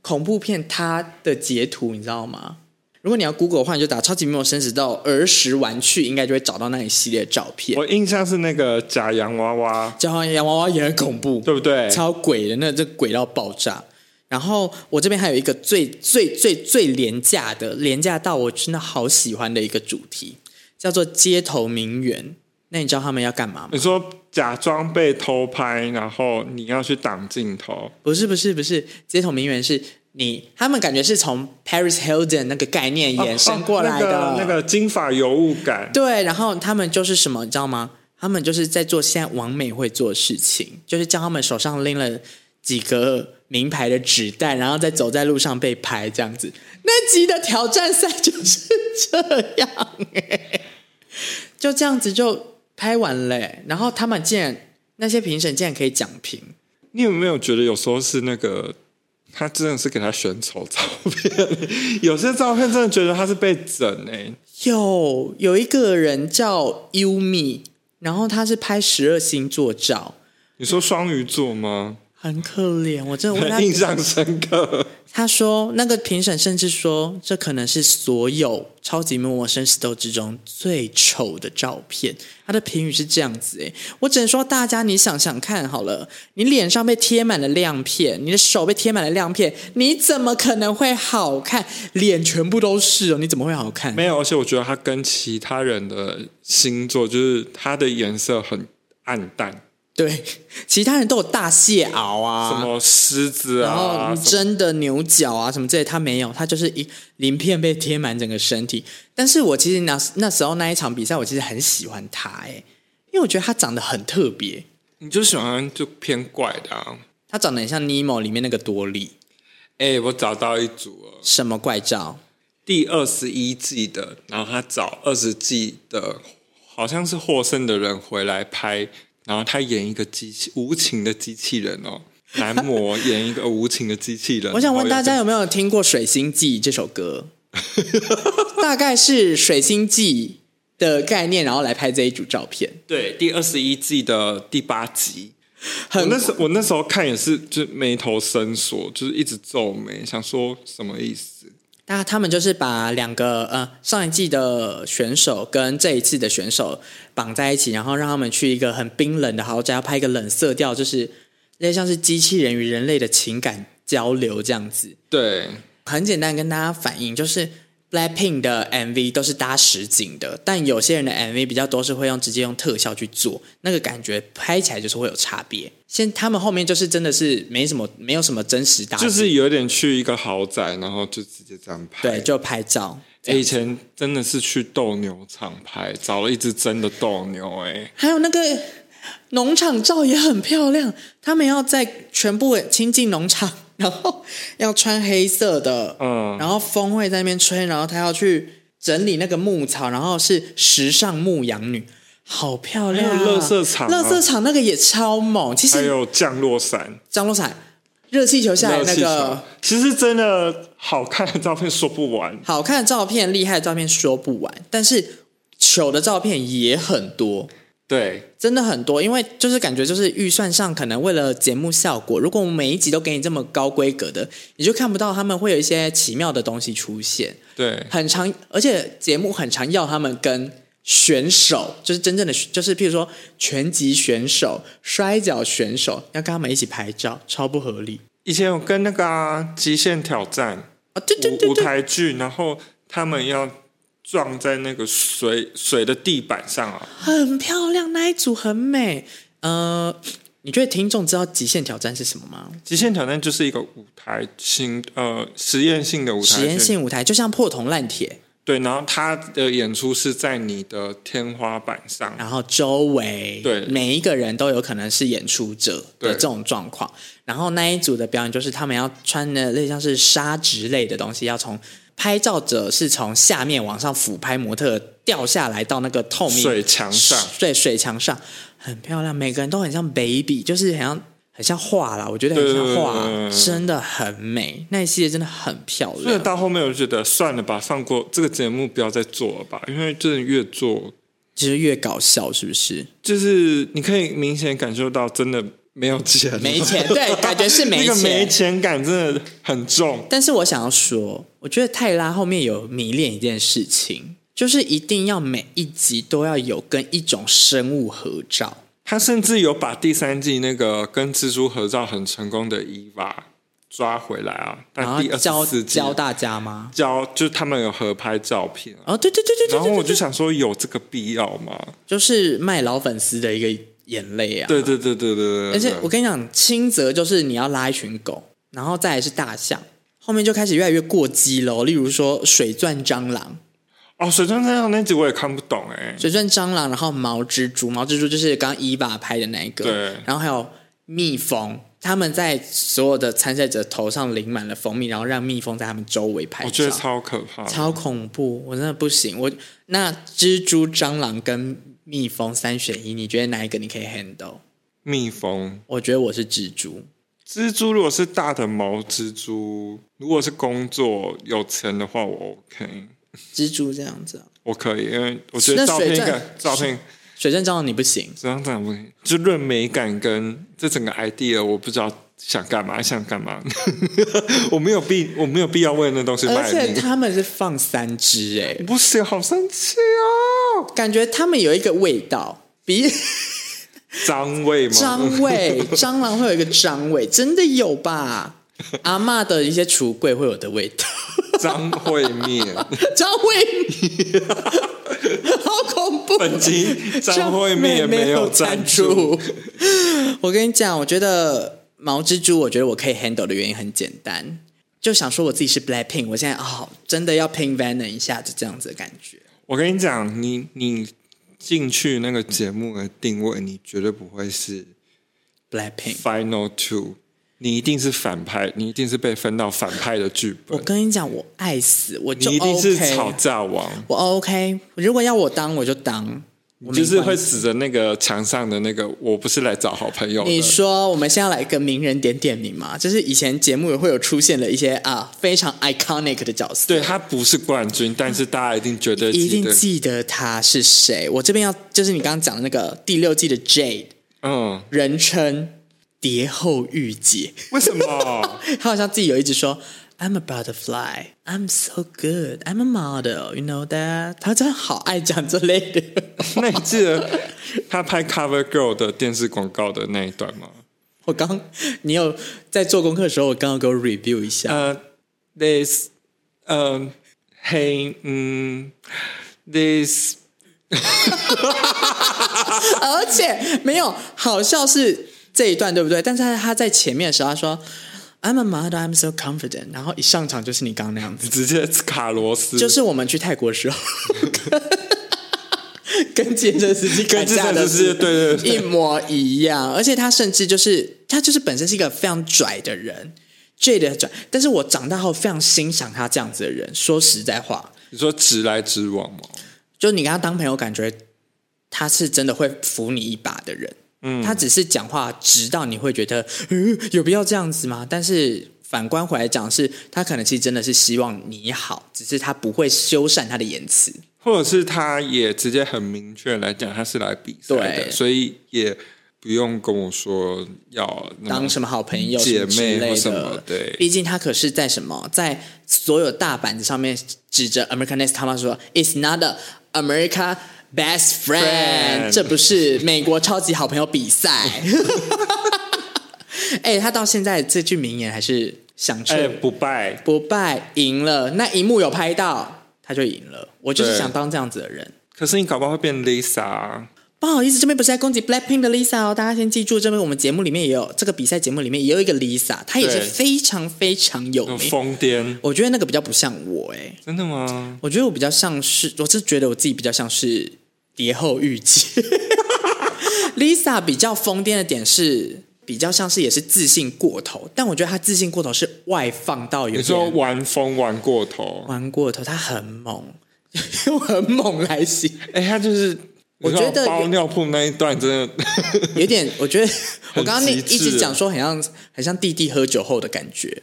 恐怖片。他的截图你知道吗？如果你要 Google 的话，你就打“超级名模生死到儿时玩趣”，应该就会找到那一系列照片。我印象是那个假洋娃娃，假洋娃娃也很恐怖，对不对？超鬼的，那这鬼到爆炸。然后我这边还有一个最最最最廉价的，廉价到我真的好喜欢的一个主题，叫做街头名媛。那你知道他们要干嘛吗？你说假装被偷拍，然后你要去挡镜头？不是不是不是，街头名媛是你，他们感觉是从 Paris Hilton 那个概念延伸过来的，哦哦那个、那个金发尤物感。对，然后他们就是什么，你知道吗？他们就是在做现在王美会做的事情，就是将他们手上拎了几个名牌的纸袋，然后再走在路上被拍这样子。那集的挑战赛就是这样，就这样子就。拍完嘞，然后他们竟然那些评审竟然可以讲评。你有没有觉得有时候是那个他真的是给他选丑照 片？有些照片真的觉得他是被整哎。有有一个人叫 Yumi，然后他是拍十二星座照。你说双鱼座吗？很可怜，我真的 印象深刻。他说，那个评审甚至说，这可能是所有超级名模生死斗之中最丑的照片。他的评语是这样子，诶，我只能说，大家你想想看好了，你脸上被贴满了亮片，你的手被贴满了亮片，你怎么可能会好看？脸全部都是哦，你怎么会好看？没有，而且我觉得他跟其他人的星座，就是他的颜色很暗淡。对，其他人都有大蟹螯啊，什么狮子啊，然后真的牛角啊，什么之类，他没有，他就是一鳞片被贴满整个身体。但是我其实那那时候那一场比赛，我其实很喜欢他，哎，因为我觉得他长得很特别。你就喜欢就偏怪的啊？他长得很像尼莫里面那个多利。哎，我找到一组了，什么怪照？第二十一季的，然后他找二十季的，好像是获胜的人回来拍。然后他演一个机器无情的机器人哦，男模演一个无情的机器人。我想问大家有没有听过《水星记》这首歌？大概是《水星记》的概念，然后来拍这一组照片。对，第二十一季的第八集。很我那时我那时候看也是，就眉头深锁，就是一直皱眉，想说什么意思？那他们就是把两个呃上一季的选手跟这一次的选手绑在一起，然后让他们去一个很冰冷的豪宅，要拍一个冷色调，就是类像是机器人与人类的情感交流这样子。对，很简单跟大家反映就是。Blackpink 的 MV 都是搭实景的，但有些人的 MV 比较多是会用直接用特效去做，那个感觉拍起来就是会有差别。现他们后面就是真的是没什么，没有什么真实搭，就是有点去一个豪宅，然后就直接这样拍，对，就拍照。以前真的是去斗牛场拍，找了一只真的斗牛，哎，还有那个农场照也很漂亮，他们要在全部亲近农场。然后要穿黑色的，嗯，然后风会在那边吹，然后他要去整理那个牧草，然后是时尚牧羊女，好漂亮啊！还有垃圾场啊，垃圾场那个也超猛。其实还有降落伞，降落伞，热气球下来那个，其实真的好看的照片说不完，好看的照片、厉害的照片说不完，但是糗的照片也很多。对，真的很多，因为就是感觉就是预算上可能为了节目效果，如果我们每一集都给你这么高规格的，你就看不到他们会有一些奇妙的东西出现。对，很常，而且节目很常要他们跟选手，就是真正的，就是譬如说拳击选手、摔跤选手，要跟他们一起拍照，超不合理。以前有跟那个啊、极限挑战啊、哦，对对对，对，舞台剧，然后他们要。撞在那个水水的地板上啊，很漂亮，那一组很美。呃，你觉得听众知道极限挑战是什么吗？极限挑战就是一个舞台性呃实验性的舞台，实验性舞台就像破铜烂铁。对，然后他的演出是在你的天花板上，然后周围对每一个人都有可能是演出者的这种状况。然后那一组的表演就是他们要穿的类似像是纱质类的东西，要从拍照者是从下面往上俯拍模特掉下来到那个透明水墙上，对，水墙上很漂亮，每个人都很像 baby，就是很像。很像画啦，我觉得很像画，真的很美。那一系列真的很漂亮。所以到后面我就觉得算了吧，放过这个节目，不要再做了吧，因为真的越做其实越搞笑，是不是？就是你可以明显感受到，真的没有钱，没钱，对，感觉是没钱，那个没钱感真的很重。但是我想要说，我觉得泰拉后面有迷恋一件事情，就是一定要每一集都要有跟一种生物合照。他甚至有把第三季那个跟蜘蛛合照很成功的伊娃抓回来啊！但第二教教大家吗？教就是他们有合拍照片哦，对对对对对。然后我就想说，有这个必要吗？就是卖老粉丝的一个眼泪啊！对对对对对对。而且我跟你讲，轻则就是你要拉一群狗，然后再来是大象，后面就开始越来越过激了。例如说水钻蟑螂。哦，水钻蟑螂那集我也看不懂哎。水钻蟑螂，然后毛蜘蛛，毛蜘蛛就是刚刚伊娃拍的那一个。对。然后还有蜜蜂，他们在所有的参赛者头上淋满了蜂蜜，然后让蜜蜂在他们周围拍照。我觉得超可怕，超恐怖，我真的不行。我那蜘蛛、蟑螂跟蜜蜂三选一，你觉得哪一个你可以 handle？蜜蜂。我觉得我是蜘蛛。蜘蛛如果是大的毛蜘蛛，如果是工作有钱的话，我 OK。蜘蛛这样子，我可以，因为我觉得照片感，照片水钻蟑螂你不行，水钻蟑螂不行，就论美感跟这整个 idea，我不知道想干嘛，想干嘛，我没有必我没有必要为那东西卖。而且他们是放三只，哎，不是，好生气哦，感觉他们有一个味道，比 脏味吗？脏味，蟑螂会有一个脏味，真的有吧？阿嬷的一些橱柜会有的味道。张惠面，张惠面，好恐怖！本集张惠面也没有赞助。我跟你讲，我觉得毛蜘蛛，我觉得我可以 handle 的原因很简单，就想说我自己是 Blackpink，我现在哦，真的要 Pink Venom 一下子这样子的感觉。我跟你讲，你你进去那个节目的定位，你绝对不会是 Blackpink Final Two。你一定是反派，你一定是被分到反派的剧本。我跟你讲，我爱死，我就 OK，你一定是吵架王。我 OK，如果要我当，我就当。你就是会指着那个墙上的那个，我不是来找好朋友。你说，我们现在来一个名人点点名嘛？就是以前节目也会有出现的一些啊非常 iconic 的角色。对，他不是冠军，但是大家一定觉得一定记得他是谁。我这边要就是你刚刚讲的那个第六季的 Jade，嗯，人称。蝶后御姐，为什么？他好像自己有一直说 "I'm a butterfly, I'm so good, I'm a model, you know that"。他真的好爱讲这类的。那你记得他拍 Cover Girl 的电视广告的那一段吗？我刚，你有在做功课的时候，我刚刚给我 review 一下。呃、uh,，this，嗯，嘿，嗯，this，而且没有好笑是。这一段对不对？但是他在前面的时候，他说 "I'm a model, I'm so confident"，然后一上场就是你刚刚那样子，直接卡螺丝。就是我们去泰国的时候，跟健身司机跟架的是对对一模一样。而且他甚至就是他就是本身是一个非常拽的人，J 的拽。但是我长大后非常欣赏他这样子的人。说实在话，你说直来直往吗？就你跟他当朋友，感觉他是真的会扶你一把的人。嗯，他只是讲话直到你会觉得，嗯，有必要这样子吗？但是反观回来讲，是他可能其实真的是希望你好，只是他不会修缮他的言辞，或者是他也直接很明确来讲，他是来比赛的，对，所以也不用跟我说要当什么好朋友、姐妹之类的什么。对，毕竟他可是在什么，在所有大板子上面指着 American Next，他们说 It's not a America。Best friend，, 这不是美国超级好朋友比赛。哎、欸，他到现在这句名言还是响彻、欸，不败不败，赢了。那一幕有拍到，他就赢了。我就是想当这样子的人。可是你搞不好会变 Lisa，不好意思，这边不是在攻击 Blackpink 的 Lisa 哦，大家先记住，这边我们节目里面也有这个比赛节目里面也有一个 Lisa，她也是非常非常有名，疯癫。我觉得那个比较不像我哎、欸，真的吗？我觉得我比较像是，我是觉得我自己比较像是蝶后御姐。Lisa 比较疯癫的点是，比较像是也是自信过头，但我觉得她自信过头是外放到有，你说玩疯玩过头，玩过头，她很猛，用很猛来形容。哎、欸，她就是。我觉得包尿布那一段真的 有点，我觉得我刚刚那一直讲说很像很像弟弟喝酒后的感觉。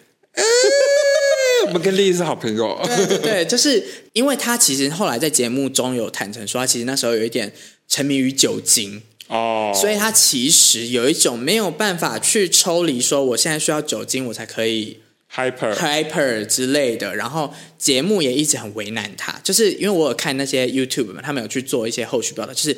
们跟丽丽是好朋友，对对对，就是因为他其实后来在节目中有坦诚说，他其实那时候有一点沉迷于酒精哦，所以他其实有一种没有办法去抽离，说我现在需要酒精，我才可以。Hyper Hyper 之类的，然后节目也一直很为难他，就是因为我有看那些 YouTube 嘛，他们有去做一些后续报道，就是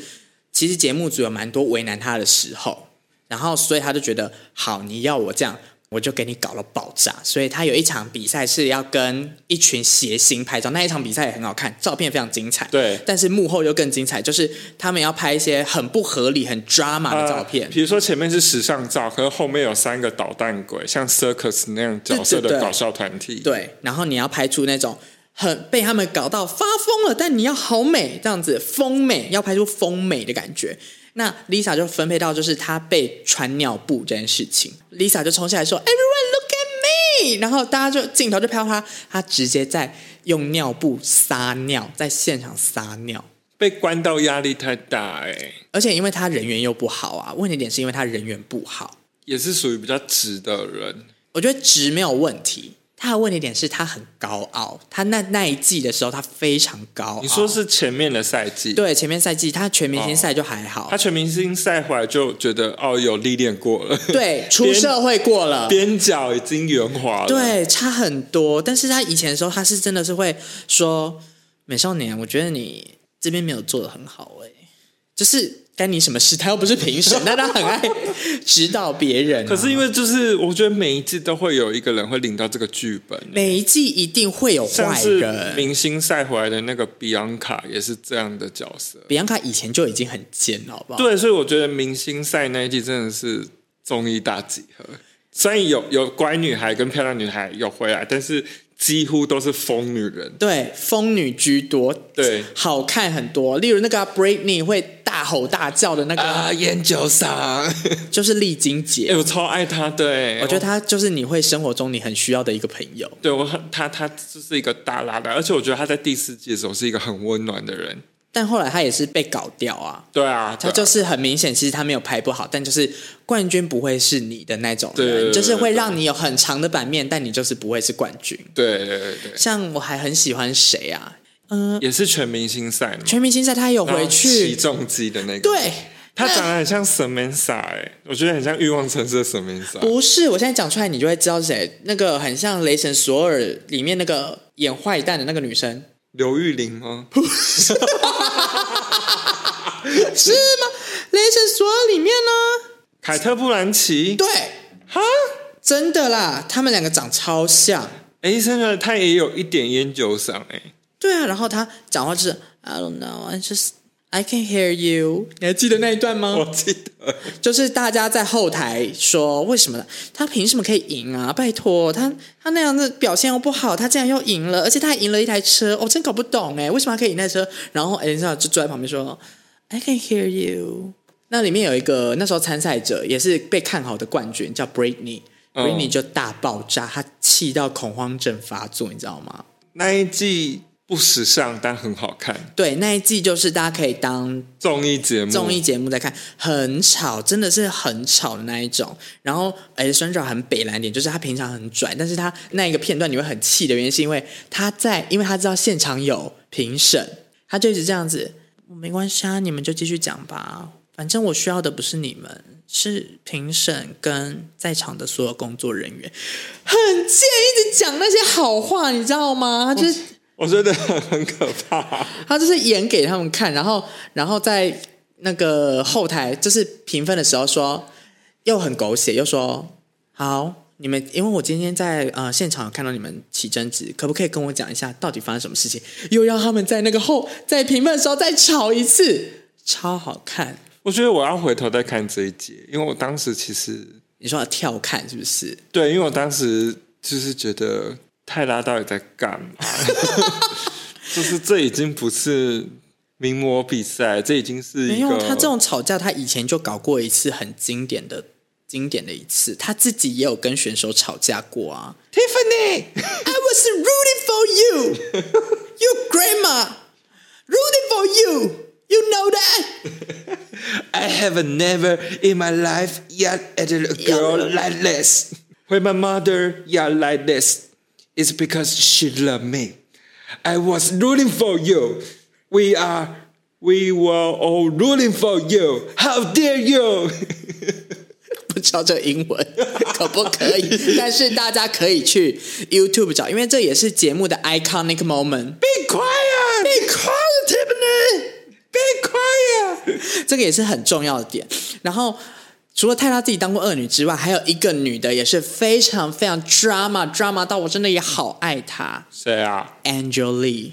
其实节目组有蛮多为难他的时候，然后所以他就觉得好，你要我这样。我就给你搞了爆炸，所以他有一场比赛是要跟一群谐星拍照，那一场比赛也很好看，照片非常精彩。对，但是幕后又更精彩，就是他们要拍一些很不合理、很 drama 的照片。比如说前面是时尚照，可是后面有三个捣蛋鬼，像 circus 那样角色的搞笑团体。对，对，对，然后你要拍出那种很被他们搞到发疯了，但你要好美，这样子疯美，要拍出疯美的感觉。那 Lisa 就分配到就是她被穿尿布这件事情，Lisa 就冲下来说：“Everyone look at me！” 然后大家就镜头就拍到她，她直接在用尿布撒尿，在现场撒尿，被关到压力太大哎、欸，而且因为她人缘又不好啊，问题点是因为她人缘不好，也是属于比较直的人，我觉得直没有问题。他的问题点是他很高傲，他那那一季的时候他非常高傲。你说是前面的赛季？对，前面赛季他全明星赛就还好，哦、他全明星赛回来就觉得哦，有历练过了，对，出社会过了，边角已经圆滑了，对，差很多。但是他以前的时候，他是真的是会说美少年，我觉得你这边没有做的很好，哎，就是。干你什么事？他又不是评审，但他很爱指导别人啊。可是因为就是，我觉得每一季都会有一个人会领到这个剧本，每一季一定会有坏人。明星赛回来的那个比昂卡也是这样的角色。比昂卡以前就已经很贱了，好不好？对，所以我觉得明星赛那一季真的是综艺大集合。虽然有有乖女孩跟漂亮女孩有回来，但是。几乎都是疯女人，对，疯女居多，对，好看很多。例如那个 Britney 会大吼大叫的那个啊，烟酒嗓，就是丽晶姐，哎，我超爱她，对，我觉得她就是你会生活中你很需要的一个朋友。对我，她她就是一个大喇喇，而且我觉得她在第四季的时候是一个很温暖的人。但后来他也是被搞掉啊！对啊，他就是很明显，其实他没有拍不好，但就是冠军不会是你的那种人，就是会让你有很长的版面，但你就是不会是冠军。对对对对，像我还很喜欢谁啊？嗯，也是全明星赛嘛。全明星赛他有回去起重机的那个，对，他长得很像 Samantha 哎，我觉得很像欲望城市的 Samantha。不是，我现在讲出来你就会知道是谁，那个很像雷神索尔里面那个演坏蛋的那个女生。刘玉玲吗？不是，是吗？雷神索尔里面呢？凯特·布兰奇。对，哈，真的啦，他们两个长超像。哎，真的，他也有一点烟酒嗓哎。对啊，然后他讲话就是 I don't know, I just I can hear you。你还记得那一段吗？我记得，就是大家在后台说，为什么呢？他凭什么可以赢啊？拜托，他他那样的表现又不好，他竟然又赢了，而且他还赢了一台车，我、哦、真搞不懂哎，为什么他可以赢那台车？然后艾丽莎就坐在旁边说，I can hear you。那里面有一个那时候参赛者也是被看好的冠军，叫 Britney，Britney、嗯、就大爆炸，他气到恐慌症发作，你知道吗？那一季。不时尚，但很好看。对，那一季就是大家可以当综艺节目，综艺节目在看，很吵，真的是很吵的那一种。然后，哎，Sandra 很北蓝点，就是他平常很拽，但是他那一个片段你会很气的原因，是因为他在，因为他知道现场有评审，他就一直这样子，没关系啊，你们就继续讲吧，反正我需要的不是你们，是评审跟在场的所有工作人员，很贱，一直讲那些好话，你知道吗？他就是。我觉得很可怕。他就是演给他们看，然后，然后在那个后台就是评分的时候说，又很狗血，又说好，你们因为我今天在呃现场看到你们起争执，可不可以跟我讲一下到底发生什么事情？又让他们在那个后在评分的时候再吵一次，超好看。我觉得我要回头再看这一节，因为我当时其实你说要跳看是不是？对，因为我当时就是觉得泰拉到底在干嘛？就是这已经不是名模比赛，这已经是。没有，他这种吵架，他以前就搞过一次很经典的、经典的一次，他自己也有跟选手吵架过啊。Tiffany，I was rooting for you, your grandma rooting for you. You know that? I have never in my life yelled at a girl like this. When my mother yelled like this, it's because she loved me. I was rooting for you. We are, we were all rooting for you. How dare you? 不知道这英文可不可以？但是大家可以去 YouTube 找，因为这也是节目的 iconic moment. Be quiet! Be quiet, Tiffany! Be quiet，这个也是很重要的点。然后 除了泰拉自己当过恶女之外，还有一个女的也是非常非常 drama drama 到我真的也好爱她。谁啊？Angel Lee。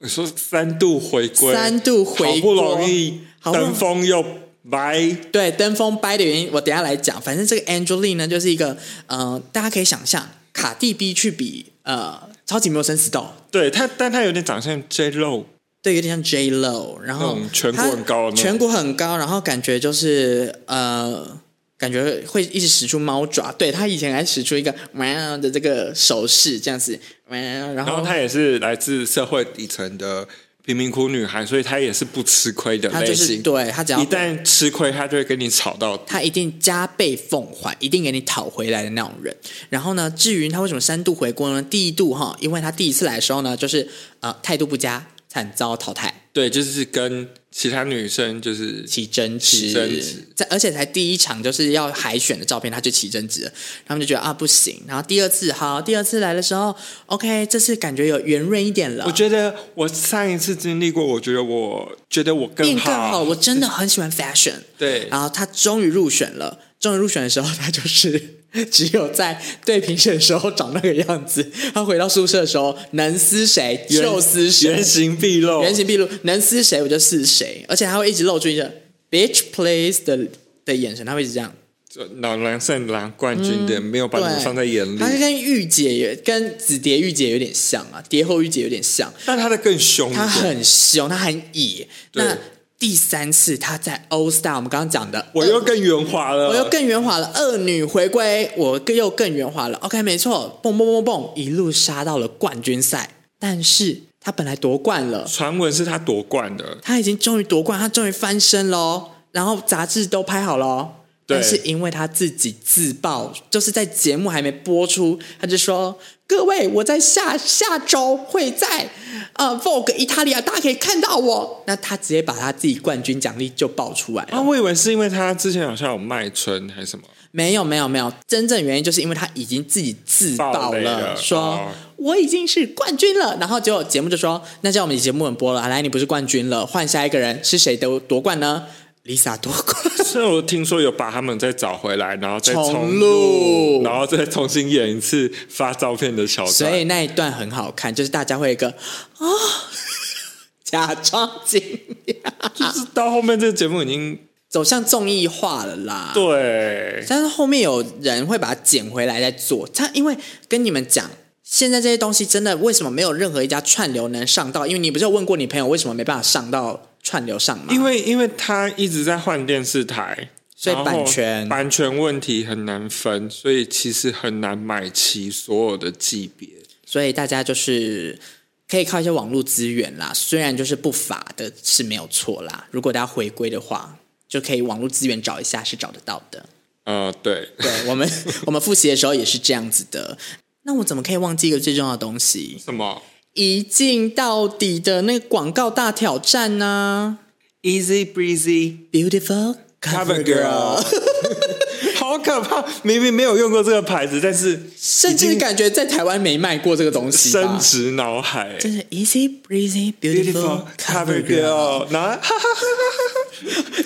你说三度回归，三度回归，好不容易登峰又掰。对，登峰掰的原因我等下来讲。反正这个 Angel Lee 呢，就是一个呃，大家可以想象卡蒂 B 去比呃超级没有生死斗。对他，但他有点长相 J Lo。对，有点像 J Lo，然后颧骨很高，颧骨很高，然后感觉就是呃，感觉会一直使出猫爪。对，他以前还使出一个喵的这个手势，这样子，然后，然后他也是来自社会底层的贫民窟女孩，所以他也是不吃亏的类型。他就是对他只要一旦吃亏，他就会跟你吵到底，他一定加倍奉还，一定给你讨回来的那种人。然后呢，至于他为什么三度回归呢？第一度哈，因为他第一次来的时候呢，就是呃态度不佳。惨遭淘汰，对，就是跟其他女生就是起争执，起争执，在而且才第一场就是要海选的照片，他就起争执了，他们就觉得啊不行，然后第二次好，第二次来的时候，OK，这次感觉有圆润一点了。我觉得我上一次经历过，我觉得我觉得我更好，更好，我真的很喜欢 fashion，对，然后他终于入选了，终于入选的时候，他就是。只有在对评审的时候长那个样子，他回到宿舍的时候能撕谁？就撕谁，原形毕露，原形毕露，能撕谁我就撕谁，而且他会一直露出一个 bitch please 的的眼神，他会一直这样。老狼胜狼冠军的、嗯、没有把你放在眼里，他是跟御姐也跟紫蝶御姐有点像啊，蝶后御姐有点像，但他的更凶，他很凶，他很野。那第三次他在 All Star，我们刚刚讲的，我又更圆滑了，我又更圆滑了。恶女回归，我又更圆滑了。OK，没错，蹦蹦蹦蹦，一路杀到了冠军赛。但是他本来夺冠了，传闻是他夺冠的，他已经终于夺冠，他终于翻身喽。然后杂志都拍好了，但是因为他自己自曝，就是在节目还没播出，他就说。各位，我在下下周会在呃 Vogue 意大利啊，大家可以看到我。那他直接把他自己冠军奖励就爆出来了。啊，我以为是因为他之前好像有卖春还是什么？没有，没有，没有。真正原因就是因为他已经自己自爆了，了说、哦、我已经是冠军了。然后结果节目就说，那叫我们节目稳播了。来，你不是冠军了，换下一个人，是谁都夺冠呢？Lisa 夺冠，所以我听说有把他们再找回来，然后再重录，然后再重新演一次发照片的桥段。所以那一段很好看，就是大家会一个啊、哦，假装惊讶，就是到后面这个节目已经走向综艺化了啦。对，但是后面有人会把它捡回来再做。他因为跟你们讲，现在这些东西真的为什么没有任何一家串流能上到？因为你不是有问过你朋友为什么没办法上到？串流上嘛？因为因为他一直在换电视台，所以版权版权问题很难分，所以其实很难买齐所有的级别。所以大家就是可以靠一些网络资源啦，虽然就是不法的是没有错啦。如果大家回归的话，就可以网络资源找一下是找得到的。呃，对，对我们 我们复习的时候也是这样子的。那我怎么可以忘记一个最重要的东西？什么？一镜到底的那个广告大挑战呢？Easy breezy, beautiful cover girl，好可怕！明明没有用过这个牌子，但是甚至感觉在台湾没卖过这个东西，深植脑海。真的 Easy breezy, beautiful cover girl，哈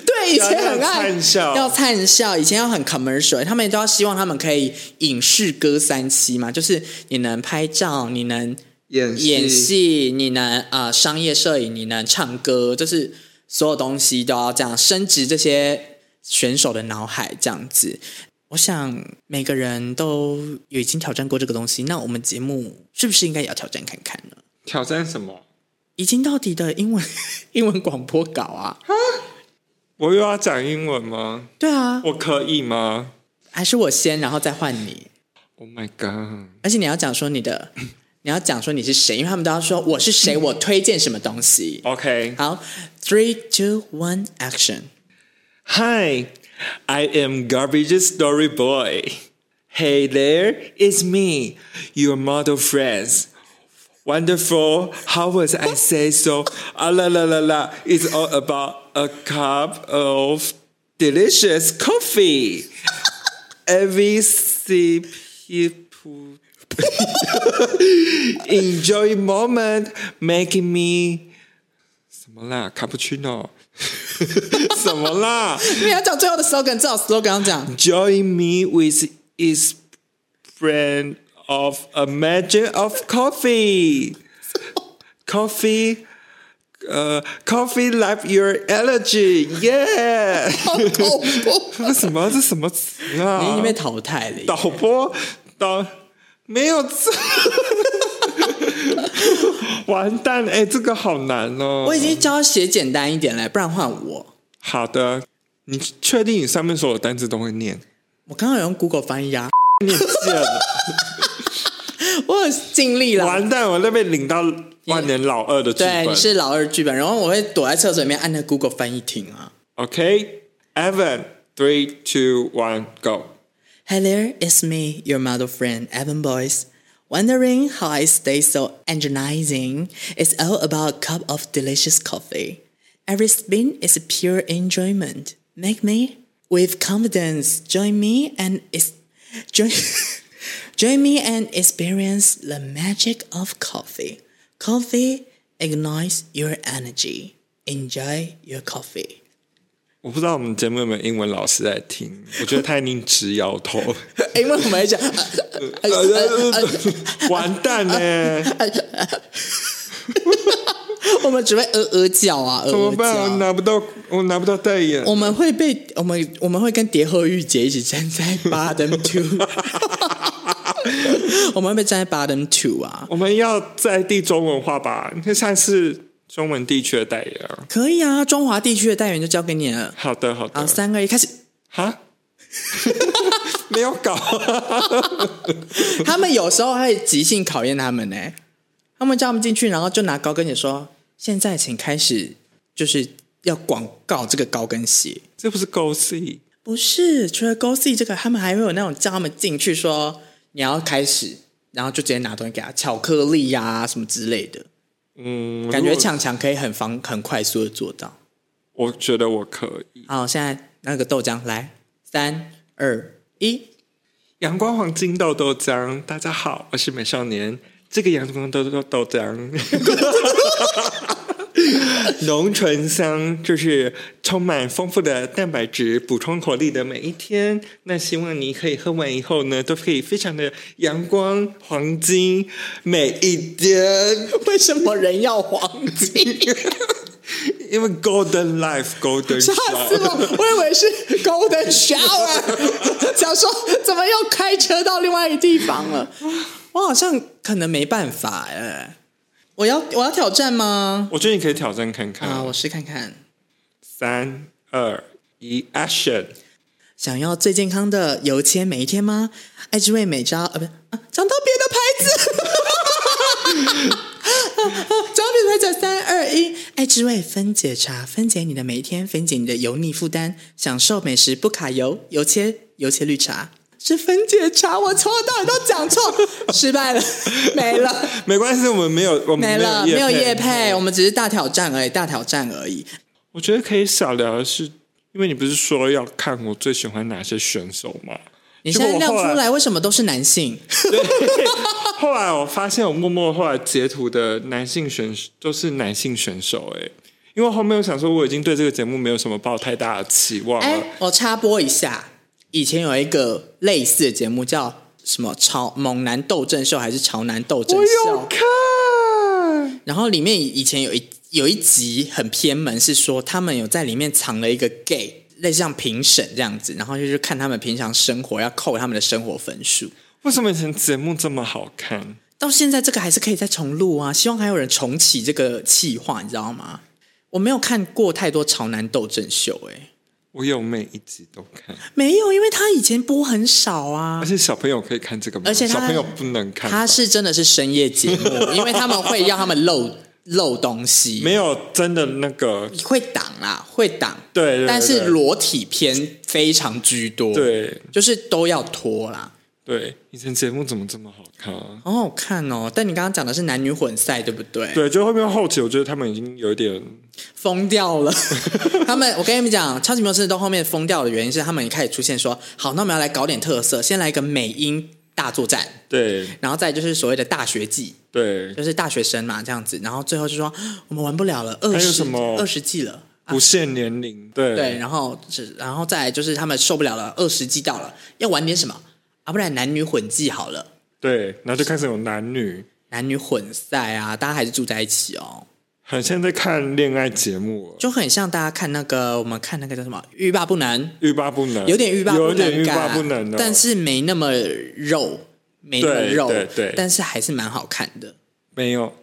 对，以前很爱灿笑，要灿笑，以前要很 commercial，他们都要希望他们可以影视歌三期嘛，就是你能拍照，你能。演戏，演戏，你能啊、呃，商业摄影，你能唱歌，就是所有东西都要这样升值这些选手的脑海，这样子。我想每个人都有已经挑战过这个东西，那我们节目是不是应该也要挑战看看呢？挑战什么？已经到底的英文 英文广播稿啊？我又要讲英文吗？对啊，我可以吗？还是我先，然后再换你？Oh my god！而且你要讲说你的，你要讲说你是谁，因为他们都要说我是谁，我推荐什么东西。OK，好，Three, two, one, action！Hi。I am Garbage Story Boy. Hey there, it's me, your model friends. Wonderful, how was I say so? Ah la la la la, it's all about a cup of delicious coffee. Every sip you put enjoy moment making me 什么啦？卡布奇诺。什么啦？你要讲最后的 slogan，最好 slogan 要讲。Join me with is friend of a magic of coffee. Coffee，呃、uh,，coffee like your allergy. Yeah。好恐怖！这什么？这什么词啊？你已经被淘汰了。导播导 没有字。完蛋！哎、欸，这个好难哦。我已经教他写简单一点了，不然换我。好的，你确定你上面所有单词都会念？我刚刚有用 Google 翻译啊。念贱了，我很尽力了。完蛋，我那边领到万年老二的剧本。对，你是老二剧本，然后我会躲在厕所里面按那 Google 翻译听啊。OK，Evan，three, two, one, go。Hi there, it's me, your model friend, Evan Boyce. Wondering how I stay so energizing? It's all about a cup of delicious coffee. Every spin is a pure enjoyment. Make me with confidence. Join me and is join join me and experience the magic of coffee. Coffee ignites your energy. Enjoy your coffee. 我不知道我们节目有没有英文老师在听，我觉得他一定直摇头。因为我们还讲，完蛋呢！我们只会呃呃叫啊，怎么办？我拿不到，我拿不到代言。我们会被我们我们会跟蝶鹤玉姐一起站在 bottom two，我们会被站在 bottom two 啊！我们要在地中文化吧？你看上次。中文地区的代言啊，可以啊，中华地区的代言就交给你了。好的，好的。好，三二一，开始。哈，没有搞。他们有时候会即兴考验他们呢。他们叫他们进去，然后就拿高跟鞋说：“现在请开始，就是要广告这个高跟鞋。”这不是 Go See？不是，除了 Go See 这个，他们还会有那种叫他们进去说你要开始，然后就直接拿东西给他，巧克力呀、啊、什么之类的。嗯，感觉强强可以很方很快速的做到。我觉得我可以。好，现在那个豆浆来，三二一，阳光黄金豆豆浆，大家好，我是美少年。这个阳光豆豆豆浆。浓醇香，就是充满丰富的蛋白质，补充活力的每一天。那希望你可以喝完以后呢，都可以非常的阳光黄金每一天。为什么人要黄金？因为 Golden Life，Golden Shower。我以为是 Golden Shower，想说怎么又开车到另外一个地方了？我好像可能没办法哎。我要我要挑战吗？我觉得你可以挑战看看。啊，我试看看。三二一，Action！想要最健康的油切每一天吗？爱之味美招，啊，不是，啊，讲到别的牌子。讲到别的牌子，三二一，爱之味分解茶，分解你的每一天，分解你的油腻负担，享受美食不卡油，油切油切绿茶。是分解茶，我从头到尾都讲错，失败了，没了，没关系，我们没有，我们没，了，没有叶配，我们只是大挑战而已，大挑战而已。我觉得可以少聊的是，因为你不是说要看我最喜欢哪些选手吗？你现在亮出来，为什么都是男性？对，后来我发现，我默默后来截图的男性选手都是男性选手，哎，因为后面我想说，我已经对这个节目没有什么抱太大的期望了。哎，我插播一下。以前有一个类似的节目叫什么“潮猛男斗阵秀”还是“潮男斗阵秀”？我有看。然后里面以前有一有一集很偏门，是说他们有在里面藏了一个 gay，类似像评审这样子，然后就是看他们平常生活，要扣他们的生活分数。为什么以前节目这么好看？到现在这个还是可以再重录啊！希望还有人重启这个企划，你知道吗？我没有看过太多潮男斗阵秀，哎，我有每一集都看，没有，因为他以前播很少啊。而且小朋友可以看这个吗？而且小朋友不能看。他是真的是深夜节目，因为他们会要他们漏 漏东西，没有真的那个会挡啦，会挡，对，对，对，但是裸体片非常居多，对，就是都要脱啦。对，以前节目怎么这么好看啊？好好看哦！但你刚刚讲的是男女混赛，对不对？对，就后面后期，我觉得他们已经有一点疯掉了。他们，我跟你们讲，超级模式到后面疯掉的原因是，他们一开始出现说，好，那我们要来搞点特色，先来一个美英大作战，对，然后再就是所谓的大学季，对，就是大学生嘛，这样子，然后最后就说我们玩不了了，二十什么二十季了，不限年龄，对对，然后是，然后再来就是他们受不了了，二十季到了，要玩点什么？啊，不然男女混季好了。对，然后就开始有男女男女混赛啊，大家还是住在一起哦。很像在看恋爱节目，就很像大家看那个，我们看那个叫什么《欲罢不能》，欲罢不能，有点欲罢不能，有点欲罢不能的，但是没那么肉，没那么肉，对对对，但是还是蛮好看的。没有，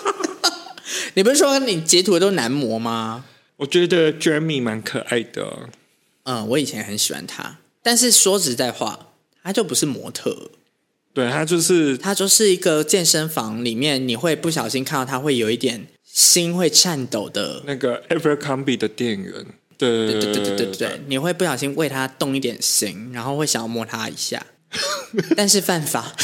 你不是说你截图的都是男模吗？我觉得 Jeremy 蛮可爱的。嗯，我以前很喜欢他，但是说实在话。他就不是模特，对，他就是他就是一个健身房里面，你会不小心看到他会有一点心会颤抖的那个 evercombie 的店员，对对对对对对对，你会不小心为他动一点心，然后会想要摸他一下，但是犯法，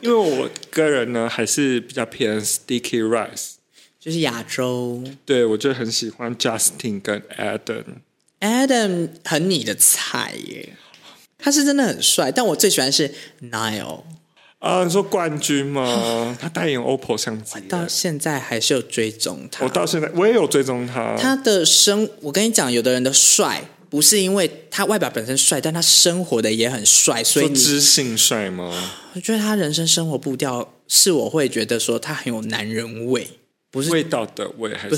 因为我个人呢还是比较偏 Sticky Rice，就是亚洲，对我就很喜欢 Justin 跟 Adam，Adam 很你的菜耶。他是真的很帅，但我最喜欢是 Niall 啊！你说冠军吗？他代言 OPPO 相机，到现在还是有追踪他。我到现在我也有追踪他。他的生，我跟你讲，有的人的帅不是因为他外表本身帅，但他生活的也很帅，所以知性帅吗？我觉得他人生生活步调是我会觉得说他很有男人味，不是味道的味，还是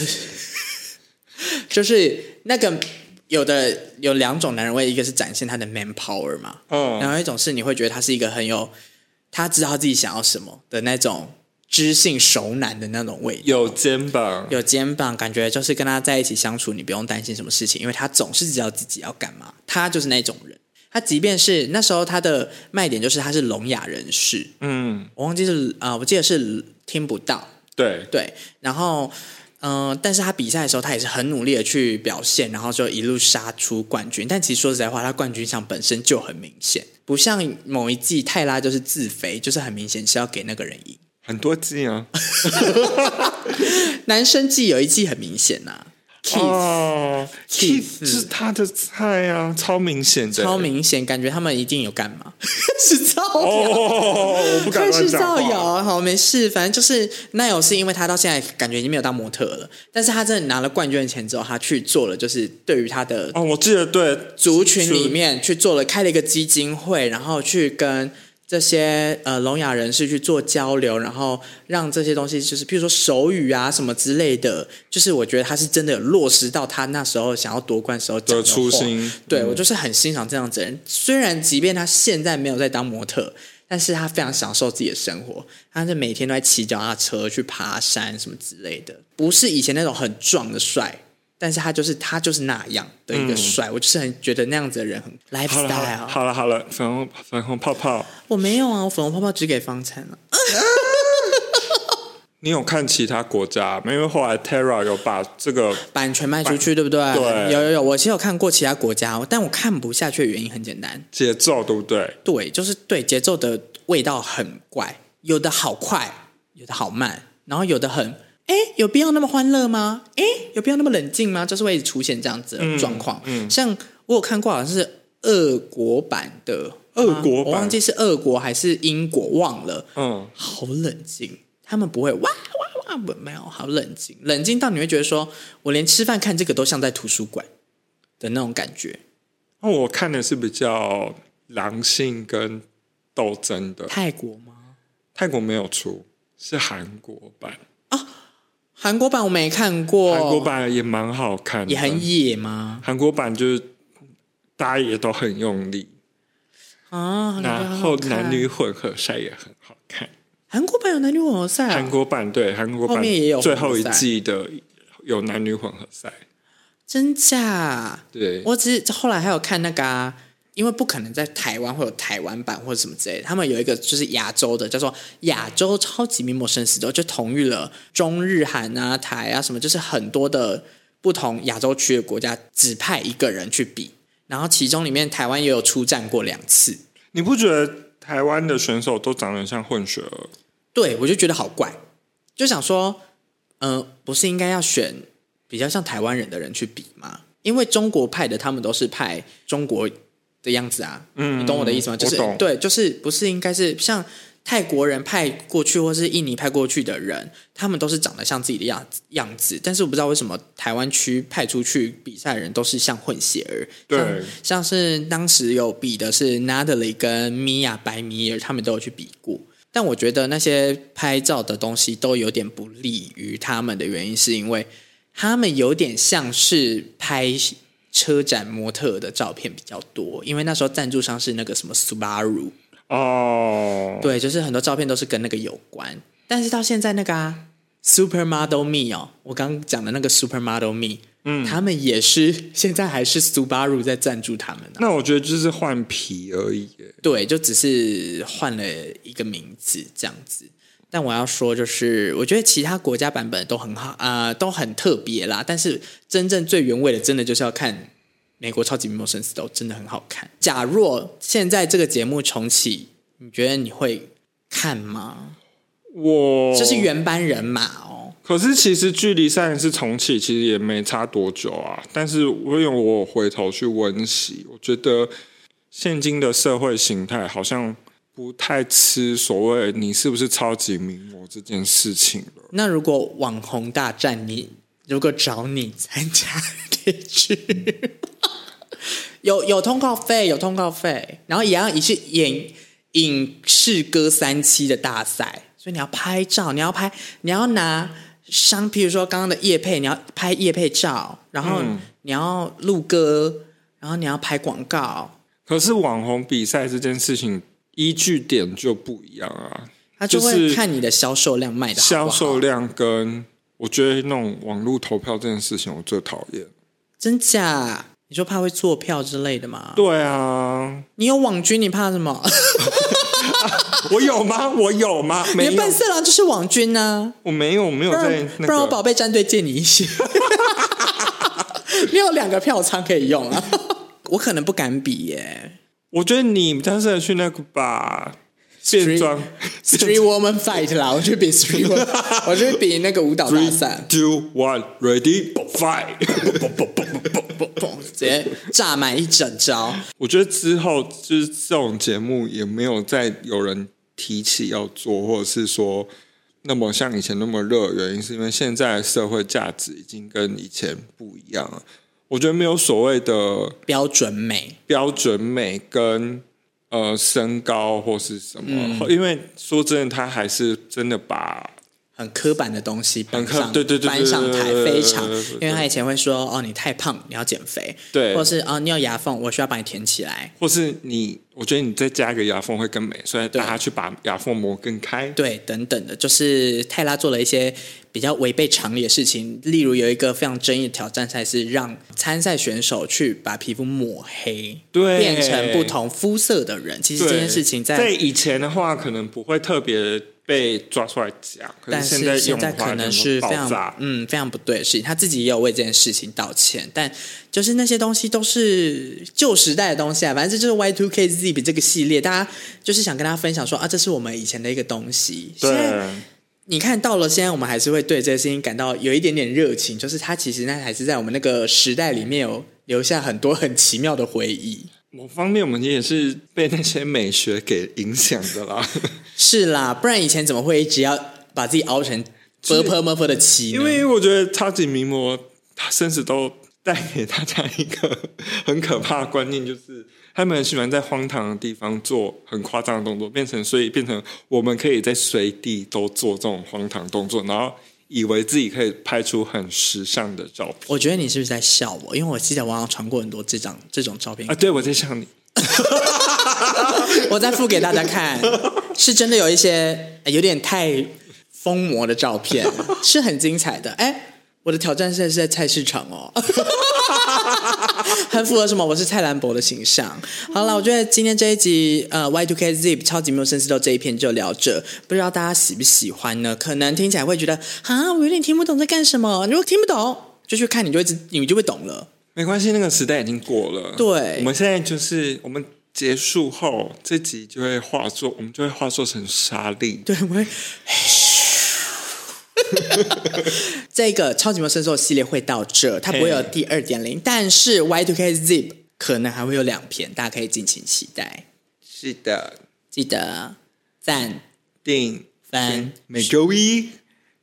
就是那个。有的有两种男人味，一个是展现他的 man power 嘛，嗯，然后一种是你会觉得他是一个很有他知道他自己想要什么的那种知性熟男的那种味，有肩膀，有肩膀，感觉就是跟他在一起相处，你不用担心什么事情，因为他总是知道自己要干嘛，他就是那种人。他即便是那时候他的卖点就是他是聋哑人士，嗯，我忘记是啊、呃，我记得是听不到，对。对，然后。嗯、呃，但是他比赛的时候，他也是很努力的去表现，然后就一路杀出冠军。但其实说实在话，他冠军相本身就很明显，不像某一季泰拉就是自肥，就是很明显是要给那个人赢。很多季啊，男生季有一季很明显呐、啊。哦 kiss 是他的菜啊，超明显的，超明显，感觉他们一定有干嘛？是造谣，我不敢是造谣。好，没事，反正就是奈有是因为他到现在感觉已经没有当模特了，但是他真的拿了冠军的钱之后，他去做了，就是对于他的哦，我记得对族群里面去做了，开了一个基金会，然后去跟。这些呃聋哑人士去做交流，然后让这些东西就是，譬如说手语啊什么之类的，就是我觉得他是真的有落实到他那时候想要夺冠时候的，的初心。对、嗯、我就是很欣赏这样子虽然即便他现在没有在当模特，但是他非常享受自己的生活，他是每天都在骑脚踏车去爬山什么之类的，不是以前那种很壮的帅。但是他就是他就是那样的一个帅，嗯、我就是很觉得那样子的人很 lifestyle。好了好了，粉红粉红泡泡，我没有啊，我粉红泡泡只给方灿了。你有看其他国家？没有，后来 Terra 有把这个版权卖出去，对不对？对，有有有，我其实有看过其他国家，但我看不下去的原因很简单，节奏对不对？对，就是对节奏的味道很怪，有的好快，有的好慢，然后有的很。哎，有必要那么欢乐吗？哎，有必要那么冷静吗？就是会出现这样子的状况。嗯，嗯，像我有看过，好像是俄国版的，俄国版，我忘记是俄国还是英国，忘了。嗯，好冷静，他们不会哇哇哇，没有，好冷静，冷静到你会觉得说，我连吃饭看这个都像在图书馆的那种感觉。那，我看的是比较狼性跟斗争的。泰国吗？泰国没有出，是韩国版啊。韩国版我没看过，韩国版也蛮好看的，也很野吗？韩国版就是大家也都很用力啊，然后男女混合赛也很好看。韩国版有男女混合赛啊？韩国版对，韩国版也有最后一季的有男女混合赛，真假？对，我只是后来还有看那个啊。因为不可能在台湾会有台湾版或者什么之类的，他们有一个就是亚洲的，叫做亚洲超级名模生死斗，就统御了中日韩啊、台啊什么，就是很多的不同亚洲区的国家，只派一个人去比，然后其中里面台湾也有出战过两次。你不觉得台湾的选手都长得像混血儿？对，我就觉得好怪，就想说，嗯、呃，不是应该要选比较像台湾人的人去比吗？因为中国派的他们都是派中国。的样子啊，嗯，你懂我的意思吗？就是对，就是不是应该是像泰国人派过去，或是印尼派过去的人，他们都是长得像自己的样子样子，但是我不知道为什么台湾区派出去比赛的人都是像混血儿，对，像，像是当时有比的是 Natalie 跟 Mia 白米尔，他们都有去比过，但我觉得那些拍照的东西都有点不利于他们的原因，是因为他们有点像是拍。车展模特的照片比较多，因为那时候赞助商是那个什么 Subaru 哦，对，就是很多照片都是跟那个有关。但是到现在那个啊，Supermodel Me 哦，我刚刚讲的那个 Supermodel Me，嗯，他们也是现在还是 Subaru 在赞助他们啊。那我觉得就是换皮而已，对，就只是换了一个名字这样子。但我要说，就是我觉得其他国家版本都很好啊、呃，都很特别啦。但是真正最原味的，真的就是要看美国超级名模生死斗，真的很好看。假若现在这个节目重启，你觉得你会看吗？我这是原班人马哦。可是其实距离上一次重启其实也没差多久啊。但是我因为我回头去温习，我觉得现今的社会形态好像。不太吃所谓你是不是超级名模这件事情了。那如果网红大战你，如果找你参加，可以去？有有通告费，有通告费，然后也要一起演影视歌三期的大赛，所以你要拍照，你要拍，你要拿像，譬如说刚刚的叶配，你要拍叶配照，然后你要录歌，然后你要拍广告。可是网红比赛这件事情。依据点就不一样啊，他就会看你的销售量卖的好。销售量跟我觉得那种网络投票这件事情，我最讨厌。真假？你说怕会做票之类的吗？对啊，你有网军，你怕什么？我有吗？我有吗？没有。你的本色狼就是网军呢、啊。我没有，我没有在、那个。不然我宝贝战队借你一些。你有两个票仓可以用啊。我可能不敢比耶。我觉得你比较适合去那个吧，变装 Street Woman Fight 啦，我去比 Street Woman，我去比那个舞蹈大赛。Two, one, ready, fight！直接炸满一整招。我觉得之后就是这种节目也没有再有人提起要做，或者是说那么像以前那么热，原因是因为现在的社会价值已经跟以前不一样了。我觉得没有所谓的标准美，标准美跟呃身高或是什么，嗯、因为说真的，他还是真的把。很刻板的东西搬上，对对对，搬上台非常，因为他以前会说哦，你太胖，你要减肥，对，或是哦，你有牙缝，我需要把你填起来，或是你，我觉得你再加一个牙缝会更美，所以大家去把牙缝磨更开，对，等等的，就是泰拉做了一些比较违背常理的事情，例如有一个非常争议的挑战赛是让参赛选手去把皮肤抹黑，对，变成不同肤色的人。其实这件事情在在以前的话，可能不会特别。被抓出来讲，但是现在可能是非常嗯非常不对的事情，他自己也有为这件事情道歉，但就是那些东西都是旧时代的东西啊，反正这就是 Y Two K Z 这个系列，大家就是想跟大家分享说啊，这是我们以前的一个东西。对，你看到了，现在我们还是会对这些事情感到有一点点热情，就是它其实那还是在我们那个时代里面有留下很多很奇妙的回忆。某方面，我们也是被那些美学给影响的啦。是啦，不然以前怎么会一直要把自己熬成 purple 的奇？因为我觉得超级名模，他甚至都带给大家一个 很可怕的观念，就是他们很喜欢在荒唐的地方做很夸张的动作，变成所以变成我们可以在随地都做这种荒唐动作，然后以为自己可以拍出很时尚的照片。我觉得你是不是在笑我？因为我记得网上传过很多这张这种照片啊。对，我在笑你。我再附给大家看，是真的有一些有点太疯魔的照片，是很精彩的。哎，我的挑战赛是在菜市场哦。很符合什么？我是蔡兰博的形象。好了，我觉得今天这一集呃 y to k Zip 超级没有深思到这一篇就聊着，不知道大家喜不喜欢呢？可能听起来会觉得啊，我有点听不懂在干什么。如果听不懂，就去看，你就会你就会懂了。没关系，那个时代已经过了。对，我们现在就是我们结束后，这集就会化作，我们就会化作成沙粒。对，我会。这个超级魔神兽系列会到这，它不会有第二点零，但是 Y Two K Zip 可能还会有两篇，大家可以敬请期待。是的，记得赞、订、翻，每周一，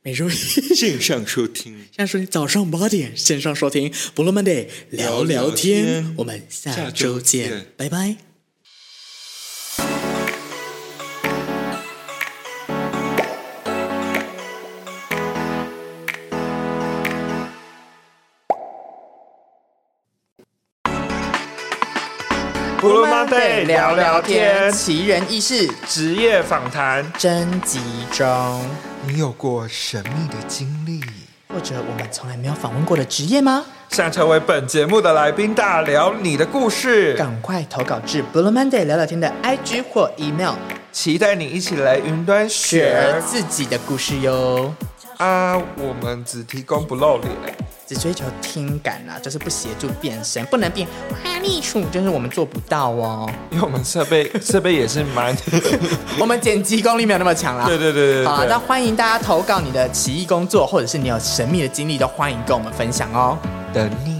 每周一。线上收听，线上收听早上八点线上收听。Monday 聊聊天，聊聊天。我们下周见，见。拜拜。Monday 聊聊天，奇人异事，职业访谈，征集中。你有过神秘的经历，或者我们从来没有访问过的职业吗？想成为本节目的来宾，大聊你的故事，赶快投稿至 Blue Monday 聊聊天的 IG 或 email，期待你一起来云端学自己的故事哟。啊，我们只提供不露脸。只追求听感啦，就是不协助变声，不能变花栗鼠，就是我们做不到哦。因为我们设备 设备也是蛮，我们剪辑功力没有那么强啦。对对对对，对。好，那欢迎大家投稿你的奇异工作，或者是你有神秘的经历，都欢迎跟我们分享哦。等你。